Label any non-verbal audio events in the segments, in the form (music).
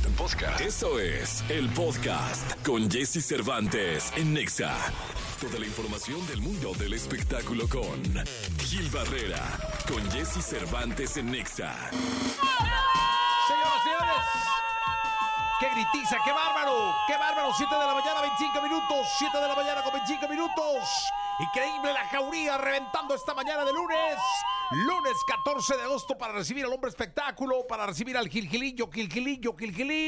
Podcast. Podcast. Eso es el podcast con Jesse Cervantes en Nexa. Toda la información del mundo del espectáculo con Gil Barrera, con Jesse Cervantes en Nexa. Señoras, señores. ¡Qué gritiza! ¡Qué bárbaro! ¡Qué bárbaro! 7 de la mañana, 25 minutos. 7 de la mañana con 25 minutos. Increíble la jauría reventando esta mañana de lunes. Lunes 14 de agosto para recibir al hombre espectáculo, para recibir al Gilgilillo, Gilgilillo, Gilgilín.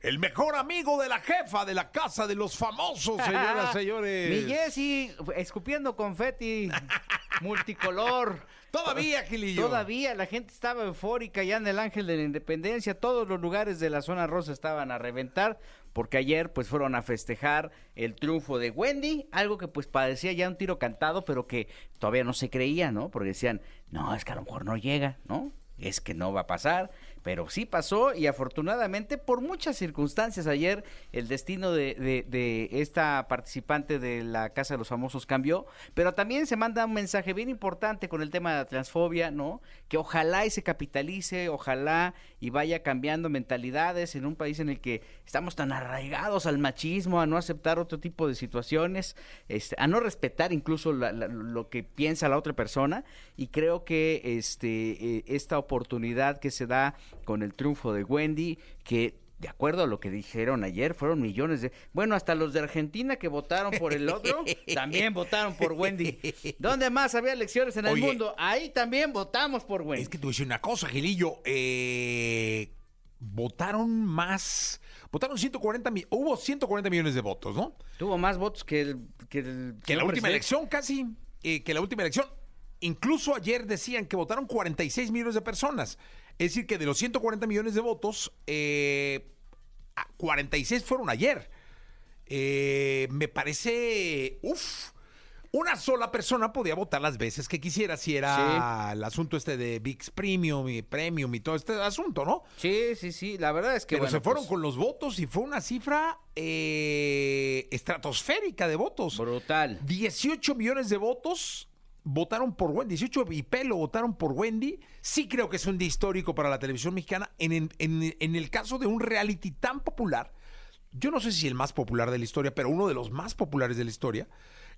El mejor amigo de la jefa de la casa de los famosos, señoras, (laughs) señores. Mi Jessy, escupiendo confeti (laughs) multicolor. Todavía, Gilillo. Todavía la gente estaba eufórica ya en el Ángel de la Independencia. Todos los lugares de la zona rosa estaban a reventar porque ayer pues fueron a festejar el triunfo de Wendy, algo que pues parecía ya un tiro cantado, pero que todavía no se creía, ¿no? Porque decían, no, es que a lo mejor no llega, ¿no? Es que no va a pasar pero sí pasó y afortunadamente por muchas circunstancias ayer el destino de, de, esta participante de la Casa de los Famosos cambió, pero también se manda un mensaje bien importante con el tema de la transfobia, ¿no? Que ojalá y se capitalice, ojalá y vaya cambiando mentalidades en un país en el que estamos tan arraigados al machismo, a no aceptar otro tipo de situaciones, este, a no respetar incluso lo que piensa la otra persona. Y creo que este, eh, esta oportunidad que se da con el triunfo de Wendy, que de acuerdo a lo que dijeron ayer, fueron millones de... Bueno, hasta los de Argentina que votaron por el otro, (laughs) también votaron por Wendy. ¿Dónde más había elecciones en el mundo? Ahí también votamos por Wendy. Es que a decir una cosa, Gilillo. Eh, votaron más... Votaron 140 millones, hubo 140 millones de votos, ¿no? Tuvo más votos que el... Que, que la última elección casi, eh, que la última elección. Incluso ayer decían que votaron 46 millones de personas. Es decir, que de los 140 millones de votos, 46 eh, fueron ayer. Eh, me parece, uff, una sola persona podía votar las veces que quisiera si era el asunto este de VIX Premium y Premium y todo este asunto, ¿no? Sí, sí, sí, la verdad es que... Pero se fueron pues con los votos y fue una cifra eh, estratosférica de votos. Brutal. 18 millones de votos votaron por Wendy, 18 y pelo votaron por Wendy, sí creo que es un día histórico para la televisión mexicana. En, en, el caso de un reality tan popular, yo no sé si el más popular de la historia, pero uno de los más populares de la historia,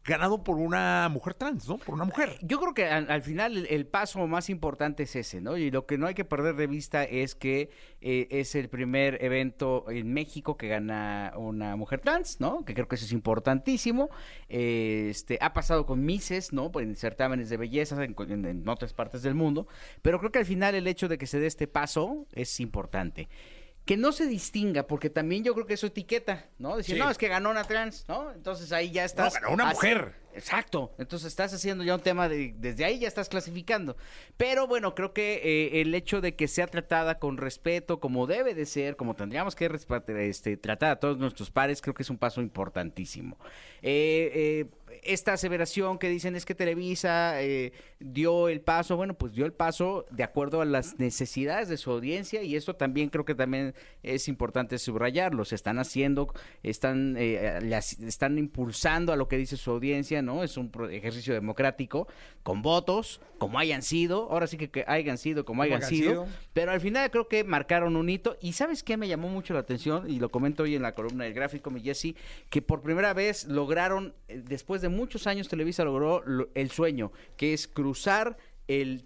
ganado por una mujer trans, ¿no? Por una mujer. Yo creo que al, final el, paso más importante es ese, ¿no? Y lo que no hay que perder de vista es que eh, es el primer evento en México que gana una mujer trans, ¿no? Que creo que eso es importantísimo. este ha pasado con Mises, ¿no? En certámenes de belleza en, en otras partes del mundo, pero creo que al final el hecho de que se dé este paso es importante que no se distinga, porque también yo creo que eso etiqueta, ¿no? Decir, no, es que ganó una trans, ¿no? Entonces ahí ya estás. No, ganó una mujer. Exacto. Entonces estás haciendo ya un tema de. Desde ahí ya estás clasificando. Pero bueno, creo que eh, el hecho de que sea tratada con respeto, como debe de ser, como tendríamos que este, tratar a todos nuestros pares, creo que es un paso importantísimo. Eh, eh, esta aseveración que dicen es que Televisa eh, dio el paso, bueno, pues dio el paso de acuerdo a las necesidades de su audiencia y esto también creo que también es importante subrayarlo. Se están haciendo, están, eh, están impulsando a lo que dice su audiencia, ¿no? Es un ejercicio democrático con votos, como hayan sido, ahora sí que, hayan sido como hayan sido, pero al final creo que marcaron un hito y ¿sabes qué me llamó mucho la atención? Y lo comento hoy en la columna del gráfico, mi Jesse, que por primera vez lograron, eh, de muchos años Televisa logró el sueño, que es cruzar el,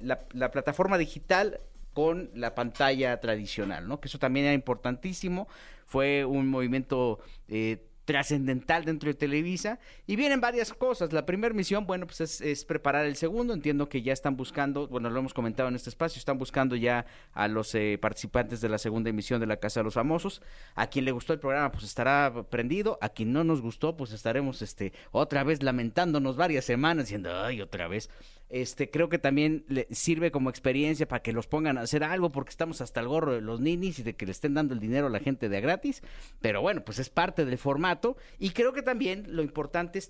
la, plataforma digital con la pantalla tradicional, ¿no? Que eso también era importantísimo. Fue un movimiento eh, trascendental dentro de Televisa y vienen varias cosas. La primera misión, bueno, pues es, preparar el segundo. Entiendo que ya están buscando, bueno, lo hemos comentado en este espacio, están buscando ya a los eh, participantes de la segunda emisión de la Casa de los Famosos. A quien le gustó el programa, pues estará prendido. A quien no nos gustó, pues estaremos este otra vez lamentándonos varias semanas diciendo, ay, otra vez. Este, creo que también le sirve como experiencia para que los pongan a hacer algo porque estamos hasta el gorro de los ninis y de que le estén dando el dinero a la gente de gratis. Pero bueno, pues es parte del formato y creo que también lo importante es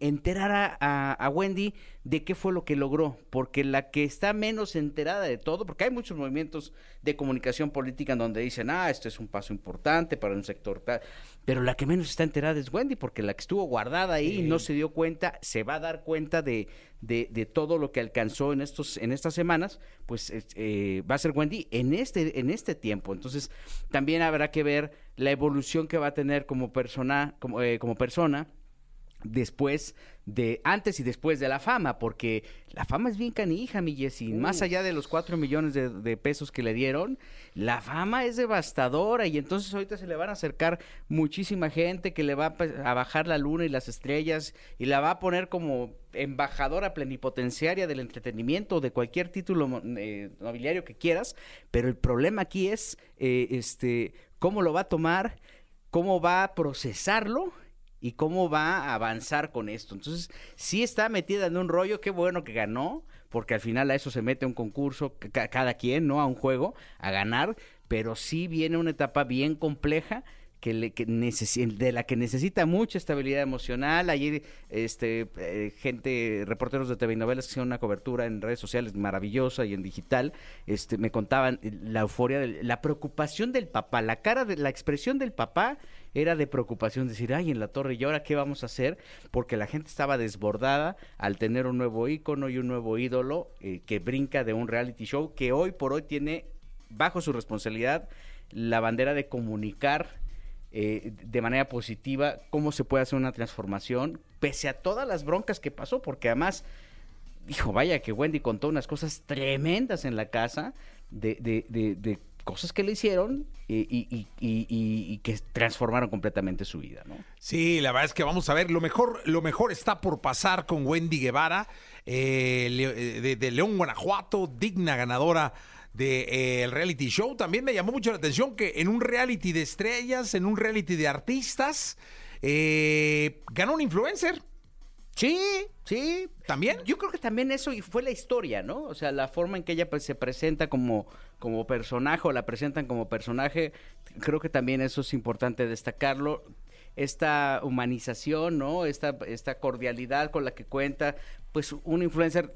enterar a, Wendy de qué fue lo que logró, porque la que está menos enterada de todo, porque hay muchos movimientos de comunicación política en donde dicen, ah, esto es un paso importante para un sector tal, pero la que menos está enterada es Wendy, porque la que estuvo guardada ahí y no se dio cuenta, se va a dar cuenta de de, de todo lo que alcanzó en estos en estas semanas, pues eh, va a ser Wendy en este en este tiempo. Entonces también habrá que ver la evolución que va a tener como persona como, eh, como persona después de antes y después de la fama, porque la fama es bien canija, mi Jessy. Más allá de los cuatro millones de, de, pesos que le dieron, la fama es devastadora y entonces ahorita se le van a acercar muchísima gente que le va a bajar la luna y las estrellas y la va a poner como embajadora plenipotenciaria del entretenimiento de cualquier título eh, nobiliario que quieras, pero el problema aquí es eh, este cómo lo va a tomar, cómo va a procesarlo y cómo va a avanzar con esto. Entonces, sí está metida en un rollo, qué bueno que ganó, porque al final a eso se mete un concurso, cada quien, ¿no? A un juego, a ganar, pero sí viene una etapa bien compleja que, le, de la que necesita mucha estabilidad emocional. Ayer, este, eh, gente, reporteros de TV novelas que hicieron una cobertura en redes sociales maravillosa y en digital, este, me contaban la euforia, de, la preocupación del papá, la cara de la expresión del papá era de preocupación, decir, ay, en la torre, ¿y ahora qué vamos a hacer? Porque la gente estaba desbordada al tener un nuevo ícono y un nuevo ídolo eh, que brinca de un reality show que hoy por hoy tiene bajo su responsabilidad la bandera de comunicar eh, de manera positiva cómo se puede hacer una transformación, pese a todas las broncas que pasó, porque además, dijo, vaya que Wendy contó unas cosas tremendas en la casa de, de, cosas que le hicieron y, y, y, que transformaron completamente su vida, ¿no? Sí, la verdad es que vamos a ver, lo mejor, lo mejor está por pasar con Wendy Guevara, eh, de, de León, Guanajuato, digna ganadora del de, eh, reality show. También me llamó mucho la atención que en un reality de estrellas, en un reality de artistas, eh, ganó un influencer. Sí, sí. ¿También? Yo creo que también eso fue la historia, ¿no? O sea, la forma en que ella pues, se presenta como, como personaje o la presentan como personaje, creo que también eso es importante destacarlo. Esta humanización, ¿no? Esta, esta cordialidad con la que cuenta, pues un influencer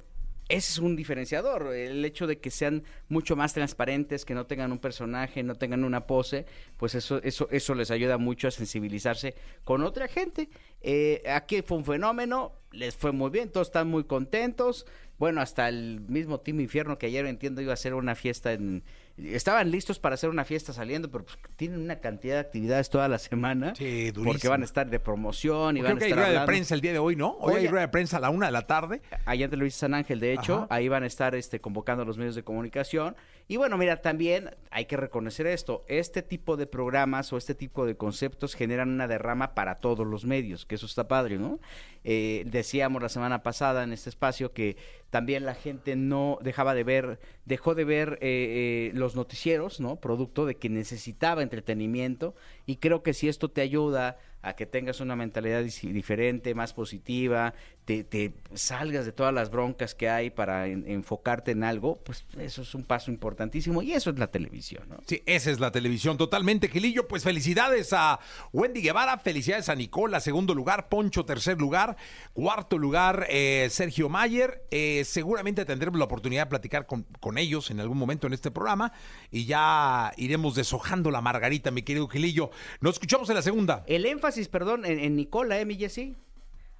ese es un diferenciador, el hecho de que sean mucho más transparentes, que no tengan un personaje, no tengan una pose, pues eso, eso, eso les ayuda mucho a sensibilizarse con otra gente. Eh, aquí fue un fenómeno, les fue muy bien, todos están muy contentos. Bueno, hasta el mismo Team Infierno que ayer entiendo iba a hacer una fiesta en, estaban listos para hacer una fiesta saliendo, pero pues, tienen una cantidad de actividades toda la semana. Sí, Porque van a estar de promoción y Creo van que a hay estar rueda de prensa el día de hoy, ¿no? Hoy hay rueda de prensa a la una de la tarde. Allá en Televisa San Ángel, de hecho, Ajá. ahí van a estar este, convocando a los medios de comunicación. Y bueno, mira, también hay que reconocer esto. Este tipo de programas o este tipo de conceptos generan una derrama para todos los medios, que eso está padre, ¿no? Eh, decíamos la semana pasada en este espacio que también la gente no dejaba de ver, dejó de ver eh, eh, los noticieros, ¿no? Producto de que necesitaba entretenimiento. Y creo que si esto te ayuda a que tengas una mentalidad diferente, más positiva, te, te salgas de todas las broncas que hay para en- enfocarte en algo, pues eso es un paso importantísimo y eso es la televisión, ¿no? Sí, esa es la televisión totalmente, Gilillo. Pues felicidades a Wendy Guevara, felicidades a Nicola, segundo lugar, Poncho, tercer lugar, cuarto lugar, eh, Sergio Mayer. Eh, seguramente tendremos la oportunidad de platicar con, con ellos en algún momento en este programa y ya iremos deshojando la margarita, mi querido Gilillo. Nos escuchamos en la segunda. El énfasis, perdón, en, Nicola, ¿eh, mi Jessy?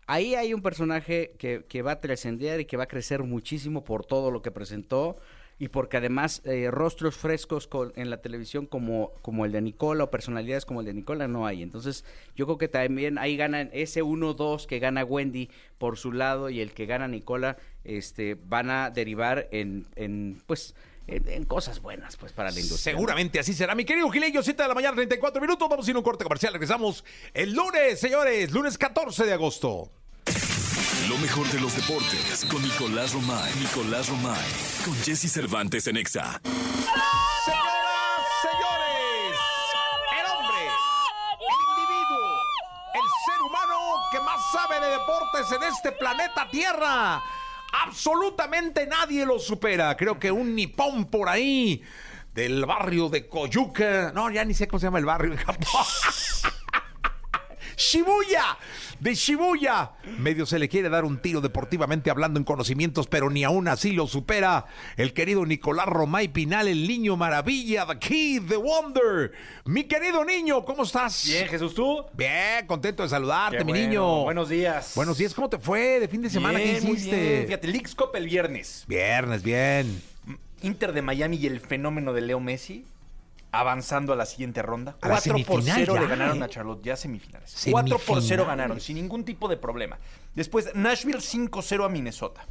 Ahí hay un personaje que, va a trascender y que va a crecer muchísimo por todo lo que presentó y porque además eh, rostros frescos en la televisión como, como el de Nicola o personalidades como el de Nicola no hay. Entonces yo creo que también ahí ganan ese 1-2 que gana Wendy por su lado y el que gana Nicola este, van a derivar en, en pues en, en cosas buenas pues para la industria. Seguramente así será. Mi querido Gilillo, 7 de la mañana, 34 minutos. Vamos a ir a un corte comercial. Regresamos el lunes, señores. Lunes 14 de agosto. Lo mejor de los deportes con Nicolás Romay. Nicolás Romay. Con Jesse Cervantes en Exa. Señoras, señores, el hombre, el individuo, el ser humano que más sabe de deportes en este planeta Tierra. Absolutamente nadie lo supera. Creo que un nipón por ahí del barrio de Coyuca. No, ya ni sé cómo se llama el barrio en Japón. (laughs) Shibuya, de Shibuya. Medio se le quiere dar un tiro deportivamente hablando en conocimientos, pero ni aún así lo supera el querido Nicolás Romay Pinal, el niño maravilla, The Kid, The Wonder. Mi querido niño, ¿cómo estás? Bien, Jesús, ¿tú? Bien, contento de saludarte, Qué mi bueno. niño. Buenos días. Buenos días, ¿cómo te fue de fin de semana? Bien, ¿Qué muy hiciste? bien. Fíjate, Leagues Cup el viernes. Viernes, bien. Inter de Miami y el fenómeno de Leo Messi avanzando a la siguiente ronda. A la 4 por semifinal 0 ya, le ganaron ¿eh? a Charlotte, ya semifinales. 4 por 0 Semifinales. ganaron, sin ningún tipo de problema. Después, Nashville 5-0 a Minnesota.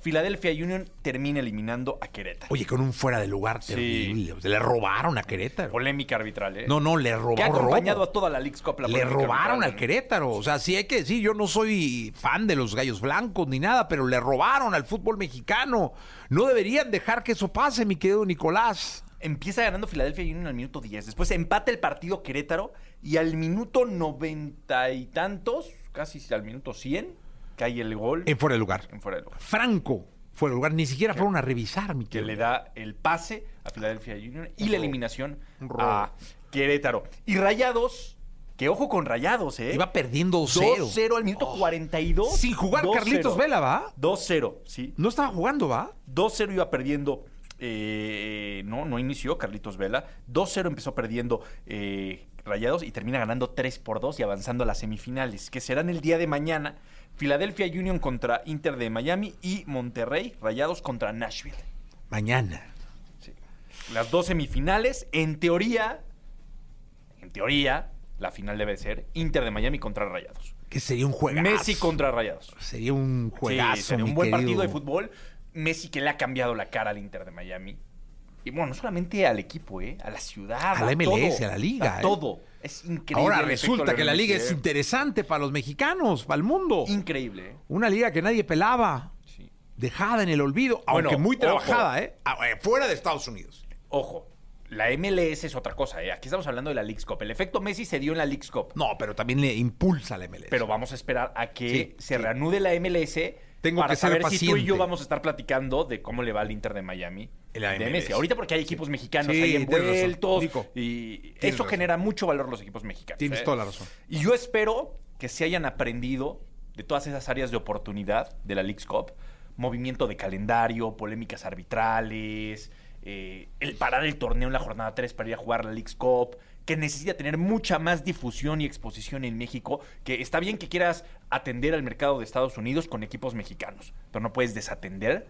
Philadelphia Union termina eliminando a Querétaro. Oye, con un fuera de lugar terrible. Le robaron a Querétaro. Polémica arbitral, ¿eh? No, no, le Que ha robaron. acompañado a toda la Leagues Cup. la Le robaron arbitral, al Querétaro. O sea, sí hay que decir, yo no soy fan de los gallos blancos ni nada, pero le robaron al fútbol mexicano. No deberían dejar que eso pase, mi querido Nicolás. Empieza ganando Filadelfia Union al minuto 10. Después empata el partido Querétaro y al minuto noventa y tantos, casi al minuto 100, cae el gol En fuera de lugar. en fuera de lugar. Franco fuera de lugar. Ni siquiera fueron a revisar, mi Que le da el pase a Philadelphia Union y la eliminación a Querétaro. Y Rayados, que ojo con Rayados, ¿eh? Iba perdiendo 0 2-0 al minuto 42. Sin jugar 2-0. Carlitos Vela, ¿va? 2-0, sí. No estaba jugando, ¿va? 2-0 iba perdiendo. Eh, no, no inició Carlitos Vela. 2-0 empezó perdiendo eh, Rayados y termina ganando 3 por 2 y avanzando a las semifinales, que serán el día de mañana. Philadelphia Union contra Inter de Miami y Monterrey Rayados contra Nashville. Mañana. Las dos semifinales, en teoría, en teoría, la final debe ser Inter de Miami contra Rayados. Que sería un juegazo. Messi contra Rayados. Sería un juegazo, Sí, sería mi un buen querido. partido de fútbol. Messi que le ha cambiado la cara al Inter de Miami. Y bueno, no solamente al equipo, ¿eh? A la ciudad. A la MLS, todo, a la liga, A ¿eh? todo. Es increíble. Ahora resulta que la liga es ¿eh? interesante para los mexicanos, para el mundo. Increíble, ¿eh? Una liga que nadie pelaba. Sí. Dejada en el olvido, Bueno, aunque muy trabajada, ¿eh? Fuera de Estados Unidos. Ojo, la MLS es otra cosa, ¿eh? Aquí estamos hablando de la Leagues Cup. El efecto Messi se dio en la Leagues Cup. No, pero también le impulsa la MLS. Pero vamos a esperar a que Sí, se sí. reanude la MLS Tengo para que ser saber si tú y yo vamos a estar platicando de cómo le va al Inter de Miami. De. Messi. Ahorita porque hay equipos mexicanos Sí, ahí envueltos. Y eso razón. genera mucho valor los equipos mexicanos. Tienes ¿eh? toda la razón. Y yo espero que se hayan aprendido de todas esas áreas de oportunidad de la Leagues Cup. Movimiento de calendario, polémicas arbitrales, eh, el parar el torneo en la jornada 3 para ir a jugar la Leagues Cup, que necesita tener mucha más difusión y exposición en México, que está bien que quieras atender al mercado de Estados Unidos con equipos mexicanos, pero no puedes desatender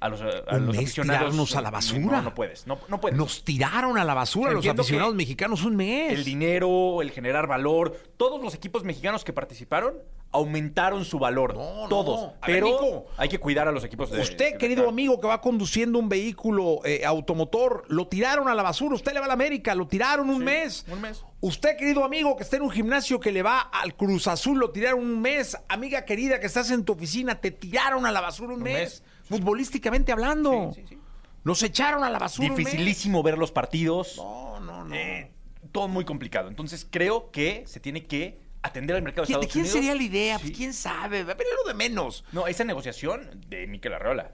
a los, a Un los mes aficionados. tirarnos a la basura. No, no puedes, no, no puedes. Nos tiraron a la basura los Entiendo aficionados que mexicanos un mes. El dinero, el generar valor, todos los equipos mexicanos que participaron aumentaron su valor. No, no. Todos. Ver, Pero Nico. hay que cuidar a los equipos de. Usted, de- querido amigo que va conduciendo un vehículo eh, automotor, lo tiraron a la basura. Usted le va a la América, lo tiraron un Sí, mes. un mes. Usted, querido amigo que está en un gimnasio que le va al Cruz Azul, lo tiraron un mes. Amiga querida que estás en tu oficina, te tiraron a la basura un, Un mes. mes. Futbolísticamente hablando. Sí, sí, sí. Nos echaron a la basura. Dificilísimo ver los partidos. No, no, no. Eh, todo muy complicado. Entonces creo que se tiene que atender al mercado de ¿Quién- ¿De Estados quién Unidos. sería la idea? Sí. Pues quién sabe. Pero es lo de menos. No, esa negociación de Miquel Arreola.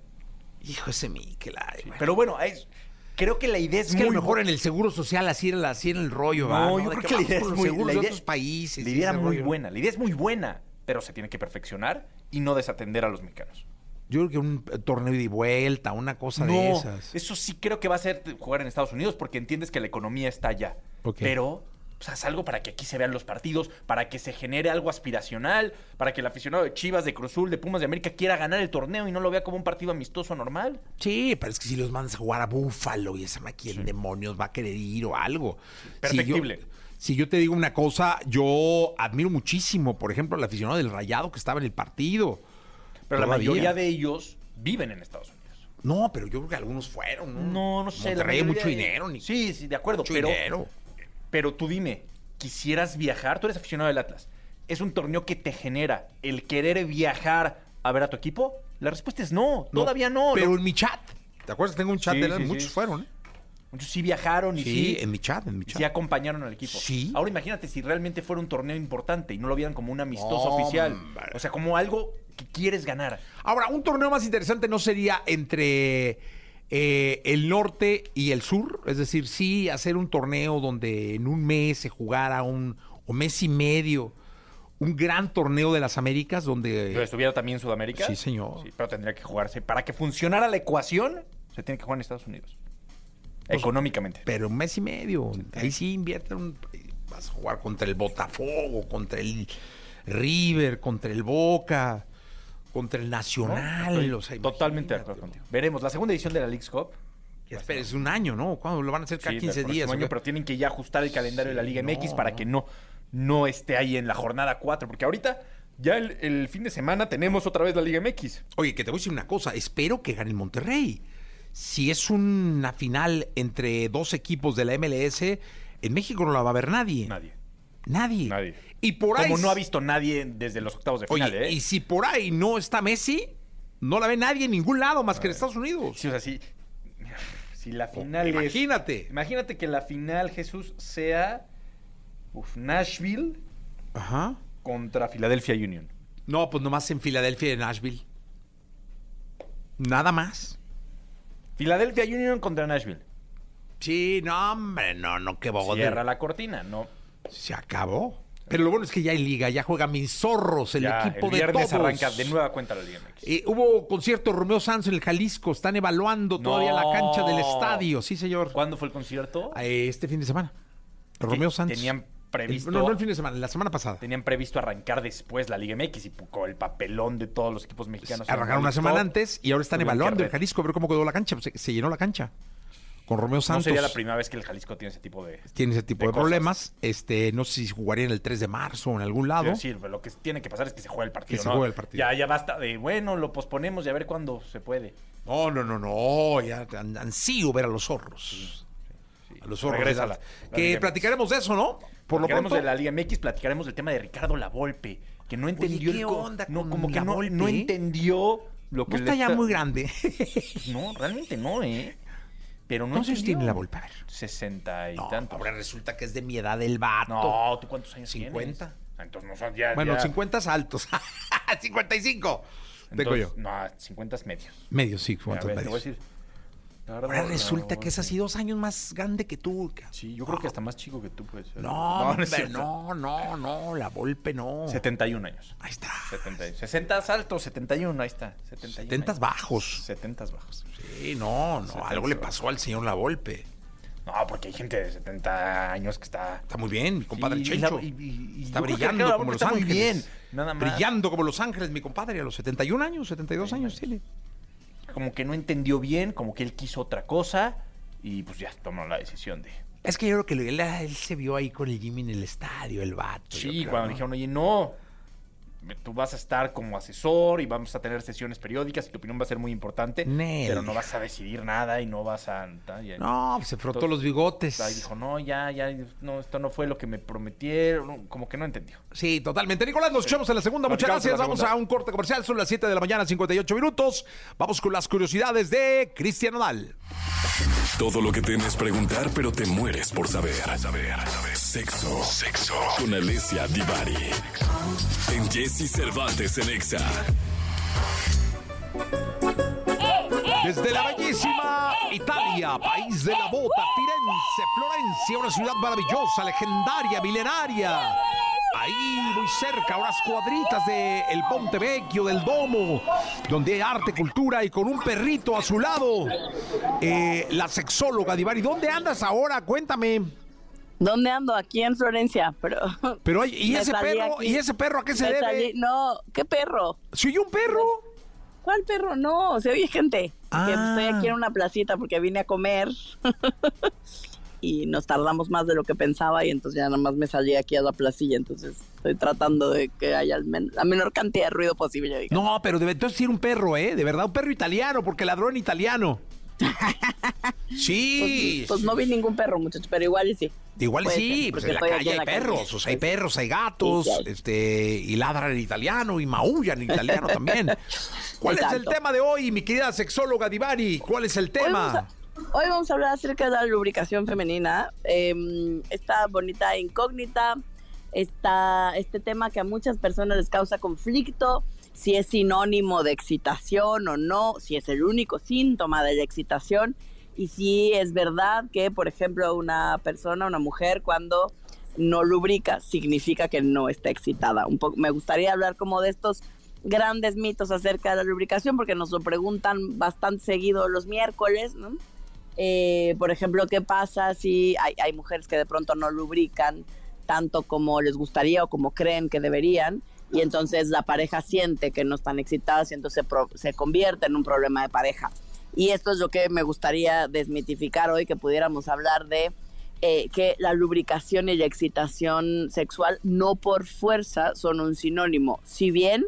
Hijo ese Miquel. ay, bueno. Pero bueno, es- creo que la idea es, Es que a lo muy mejor en el seguro social así era, así era el rollo, ¿va? No, ¿no? yo De creo que la idea es muy seguros la de idea- otros países. La idea era muy rollo. buena. La idea es muy buena, pero se tiene que perfeccionar y no desatender a los mexicanos. Yo creo que un eh, torneo de vuelta, una cosa de esas. eso sí creo que va a ser jugar en Estados Unidos porque entiendes que la economía está allá. Ok. Pero pues, haz algo para que aquí se vean los partidos, para que se genere algo aspiracional, para que el aficionado de Chivas, de Cruzul, de Pumas de América quiera ganar el torneo y no lo vea como un partido amistoso normal. Sí, pero es que si los mandas a jugar a Búfalo y esa máquina demonios va a querer ir o algo. Perfectible. Si yo, si yo te digo una cosa, yo admiro muchísimo, por ejemplo, al aficionado del Rayado que estaba en el partido. Pero la mayoría de ellos viven en Estados Unidos. No, pero yo creo que algunos fueron, ¿no? No, no sé. la Monterrey, mayoría mucho dinero, ni Sí, sí, de acuerdo. mucho pero, dinero. pero tú dime, ¿quisieras viajar? Tú eres aficionado del Atlas. ¿Es un torneo que te genera el querer viajar a ver a tu equipo? La respuesta es no, todavía no. Pero en mi chat. ¿Te acuerdas tengo un chat Sí, de sí, sí. Muchos fueron, ¿eh? Muchos sí viajaron y Sí, sí, en mi chat, en mi chat. sí acompañaron al equipo. Sí. Ahora imagínate si realmente fuera un torneo importante y no lo vieran como un amistoso oficial. O sea, como algo quieres ganar. Ahora, un torneo más interesante no sería entre eh, el norte y el sur, es decir, sí hacer un torneo donde en un mes se jugara un o mes y medio un gran torneo de las Américas Pero donde... estuviera también en Sudamérica. Sí, señor. Sí, pero tendría que jugarse. Para que funcionara la ecuación, se tiene que jugar en Estados Unidos. Pues, Económicamente. Pero un mes y medio. Ahí sí invierte un... Vas a jugar contra el Botafogo, contra el River, contra el Boca, contra el Nacional. Estoy o sea, totalmente de acuerdo contigo. Veremos. La segunda edición de la League's Cup. Espera, es un año, ¿no? ¿Cuándo lo van a hacer cada Sí, 15 del días? ¿o año, pero tienen que ya ajustar el calendario de la Liga MX no. para que no, no esté ahí en la jornada 4. Porque ahorita, ya el, el fin de semana, tenemos otra vez la Liga MX. Oye, que te voy a decir una cosa. Espero que gane el Monterrey. Si es una final entre dos equipos de la MLS, en México no la va a ver nadie. Nadie. Nadie. Nadie. Y por ahí. Como no ha visto nadie desde los octavos de final, Oye, ¿eh? y si por ahí no está Messi, no la ve nadie en ningún lado más que en Estados Unidos. Sí, o sea, sí. Si la final es. Imagínate. Imagínate que la final, Jesús, sea. uf, Nashville Ajá. contra Philadelphia Union. No, pues nomás en Filadelfia y en Nashville. Nada más. Philadelphia Union contra Nashville. Sí, no, hombre, no, no, qué bobo. Cierra la cortina, ¿no? Se acabó. Pero lo bueno es que ya hay liga, ya juegan mis zorros, el Ya, equipo el de viernes todos. arranca de nueva cuenta la Liga MX. Eh, hubo concierto Romeo Santos en el Jalisco, están evaluando todavía No. la cancha del estadio, sí señor. ¿Cuándo fue el concierto? Eh, Este fin de semana. Romeo Santos. Tenían previsto. El- no, no el fin de semana, la semana pasada. Tenían previsto arrancar después la Liga MX y con el papelón de todos los equipos mexicanos. Arrancaron una semana antes y ahora están evaluando el Jalisco, a ver cómo quedó la cancha. Se, se llenó la cancha. Con Romeo No Santos. sería la primera vez que el Jalisco tiene ese tipo de. Tiene ese tipo de, cosas. problemas. Este, no sé si jugarían el 3 de marzo o en algún lado. Quiero decir, lo que tiene que pasar es que se juegue el partido. Que se ¿no? juegue el partido. Ya, ya basta de, bueno, lo posponemos y a ver cuándo se puede. No, no, no, no. Ya ansío ver a los zorros. A los zorros. Regresa de la- la que platicaremos de eso, ¿no? Por lo pronto. de la Liga MX, platicaremos del tema de Ricardo Lavolpe, que no entendió ¿qué el onda no, con como que no, no entendió lo que No está le ya muy grande. (laughs) No, realmente no, ¿eh? Pero no ¿Cuántos años entendió. tiene Lavolpe? A ver. 60 y No, tantos. ahora resulta que es de mi edad el vato. No, ¿tú cuántos años 50. tienes? Entonces no son ya. bueno, ya- 50 es altos. (laughs) 55. Tengo entonces, yo. No, 50 es medios. Medio, sí, A ¿cuántos ver, te voy a medios? decir. Ricardo Ahora resulta que es así dos años más grande que tú. Sí, yo creo que hasta más chico que tú ser. No, no, no, no, no, la Volpe no. 71 años. Ahí está. 70, 60 altos, 71, ahí está. 71 70 años. bajos. 70 bajos. Sí, no, no, 70 algo le pasó al señor La Volpe. No, porque hay gente de 70 años que está. Está muy bien, mi compadre Sí, Chencho. y- y- y está creo que brillando Ricardo como Los está muy Ángeles. bien, nada más. Brillando como Los Ángeles, mi compadre, a los 71 años, 72 años tiene. Como que no entendió bien, como que él quiso otra cosa y pues ya tomó la decisión de. Es que yo creo que él, él se vio ahí con el Jimmy en el estadio, el vato. Sí, creo, cuando ¿no? dijeron, oye, no, tú vas a estar como asesor y vamos a tener sesiones periódicas y tu opinión va a ser muy importante, Nel. pero no vas a decidir nada y no vas a... ya- No, pues se frotó Entonces, los bigotes. Dijo, no, ya, ya, no, esto no fue lo que me prometieron, como que no entendió. Sí, totalmente. Nicolás, nos escuchamos en la segunda. Muchas gracias. Vamos segunda. a un corte comercial. Son las 7 de la mañana, 58 minutos. Vamos con las curiosidades de Cristian Nodal. Todo lo que temes preguntar, pero te mueres por saber. Saber, saber. Sexo. Sexo. Con Alessia Divari. En Jesse Cervantes en Exa. Desde la bellísima Italia, país de la bota, Firenze, Florencia, una ciudad maravillosa, legendaria, milenaria. Ahí, muy cerca, unas cuadritas de el Ponte Vecchio, del Domo, donde hay arte, cultura y con un perrito a su lado. eh, la sexóloga Divari, ¿dónde andas ahora? Cuéntame. ¿Dónde ando? Aquí en Florencia, pero... Pero, ay, (laughs) ¿y ese perro? aquí. ¿Y ese perro a qué se me debe? salí- No, ¿qué perro? ¿Se oye un perro? ¿Cuál perro? No, se oye gente. Que Ah. estoy aquí en una placita porque vine a comer (laughs) y nos tardamos más de lo que pensaba y entonces ya nada más me salí aquí a la placilla, entonces estoy tratando de que haya men- la menor cantidad de ruido posible. No, pero debe entonces ser un perro, ¿eh? De verdad, un perro italiano, porque ladró en italiano. (laughs) Sí. Pues, pues no vi ningún perro, muchachos, pero igual y sí. Igual Puede sí, ser, pues porque en la calle hay la calle. perros, o sea, hay Pues, perros, hay gatos, sí, este, y ladran en italiano y maullan en italiano también. (laughs) ¿Cuál es el tema de hoy, mi querida sexóloga Divari? ¿Cuál es el Hoy vamos, tema? a, hoy vamos a hablar acerca de la lubricación femenina. Eh, esta bonita incógnita, esta, este tema que a muchas personas les causa conflicto, si es sinónimo de excitación o no, si es el único síntoma de la excitación y si es verdad que, por ejemplo, una persona, una mujer, cuando no lubrica, significa que no está excitada. Un poco, me gustaría hablar como de estos grandes mitos acerca de la lubricación, porque nos lo preguntan bastante seguido los miércoles. Eh, por ejemplo, ¿qué pasa si hay mujeres que de pronto no lubrican tanto como les gustaría o como creen que deberían? Y entonces la pareja siente que no están excitadas y entonces se, se convierte en un problema de pareja. Y esto es lo que me gustaría desmitificar hoy, que pudiéramos hablar de eh, que la lubricación y la excitación sexual no por fuerza son un sinónimo. Si bien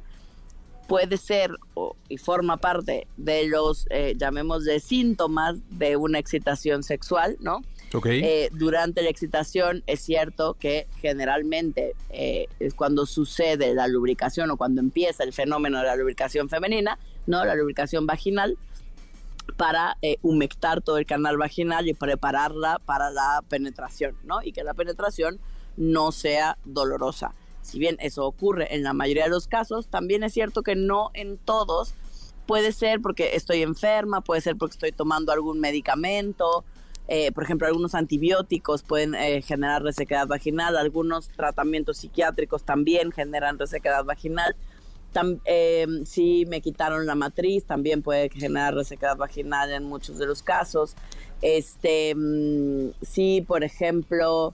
puede ser o- y forma parte de los, eh, llamémosle, síntomas de una excitación sexual, ¿no? Ok. Eh, durante la excitación es cierto que generalmente eh, es cuando sucede la lubricación o cuando empieza el fenómeno de la lubricación femenina, ¿no? La lubricación vaginal para eh, humectar todo el canal vaginal y prepararla para la penetración, ¿no? Y que la penetración no sea dolorosa. Si bien eso ocurre en la mayoría de los casos, también es cierto que no en todos. Puede ser porque estoy enferma, puede ser porque estoy tomando algún medicamento, eh, por ejemplo, algunos antibióticos pueden eh, generar resequedad vaginal, algunos tratamientos psiquiátricos también generan resequedad vaginal. Eh, si me quitaron la matriz, también puede generar resequedad vaginal en muchos de los casos. Este, mm, si, por ejemplo,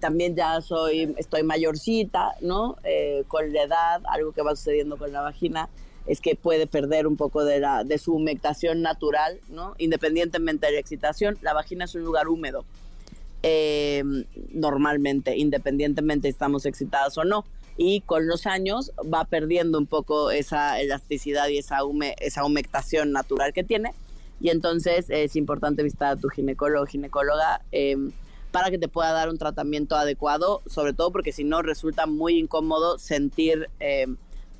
también ya soy, estoy mayorcita, ¿no? Con la edad, algo que va sucediendo con la vagina es que puede perder un poco de, la, de su humectación natural, ¿no? Independientemente de la excitación, la vagina es un lugar húmedo, eh, normalmente, independientemente estamos excitadas o no. Y con los años va perdiendo un poco esa elasticidad y esa, hume, esa humectación natural que tiene. Y entonces es importante visitar a tu ginecólogo o ginecóloga eh, para que te pueda dar un tratamiento adecuado, sobre todo porque si no resulta muy incómodo sentir eh,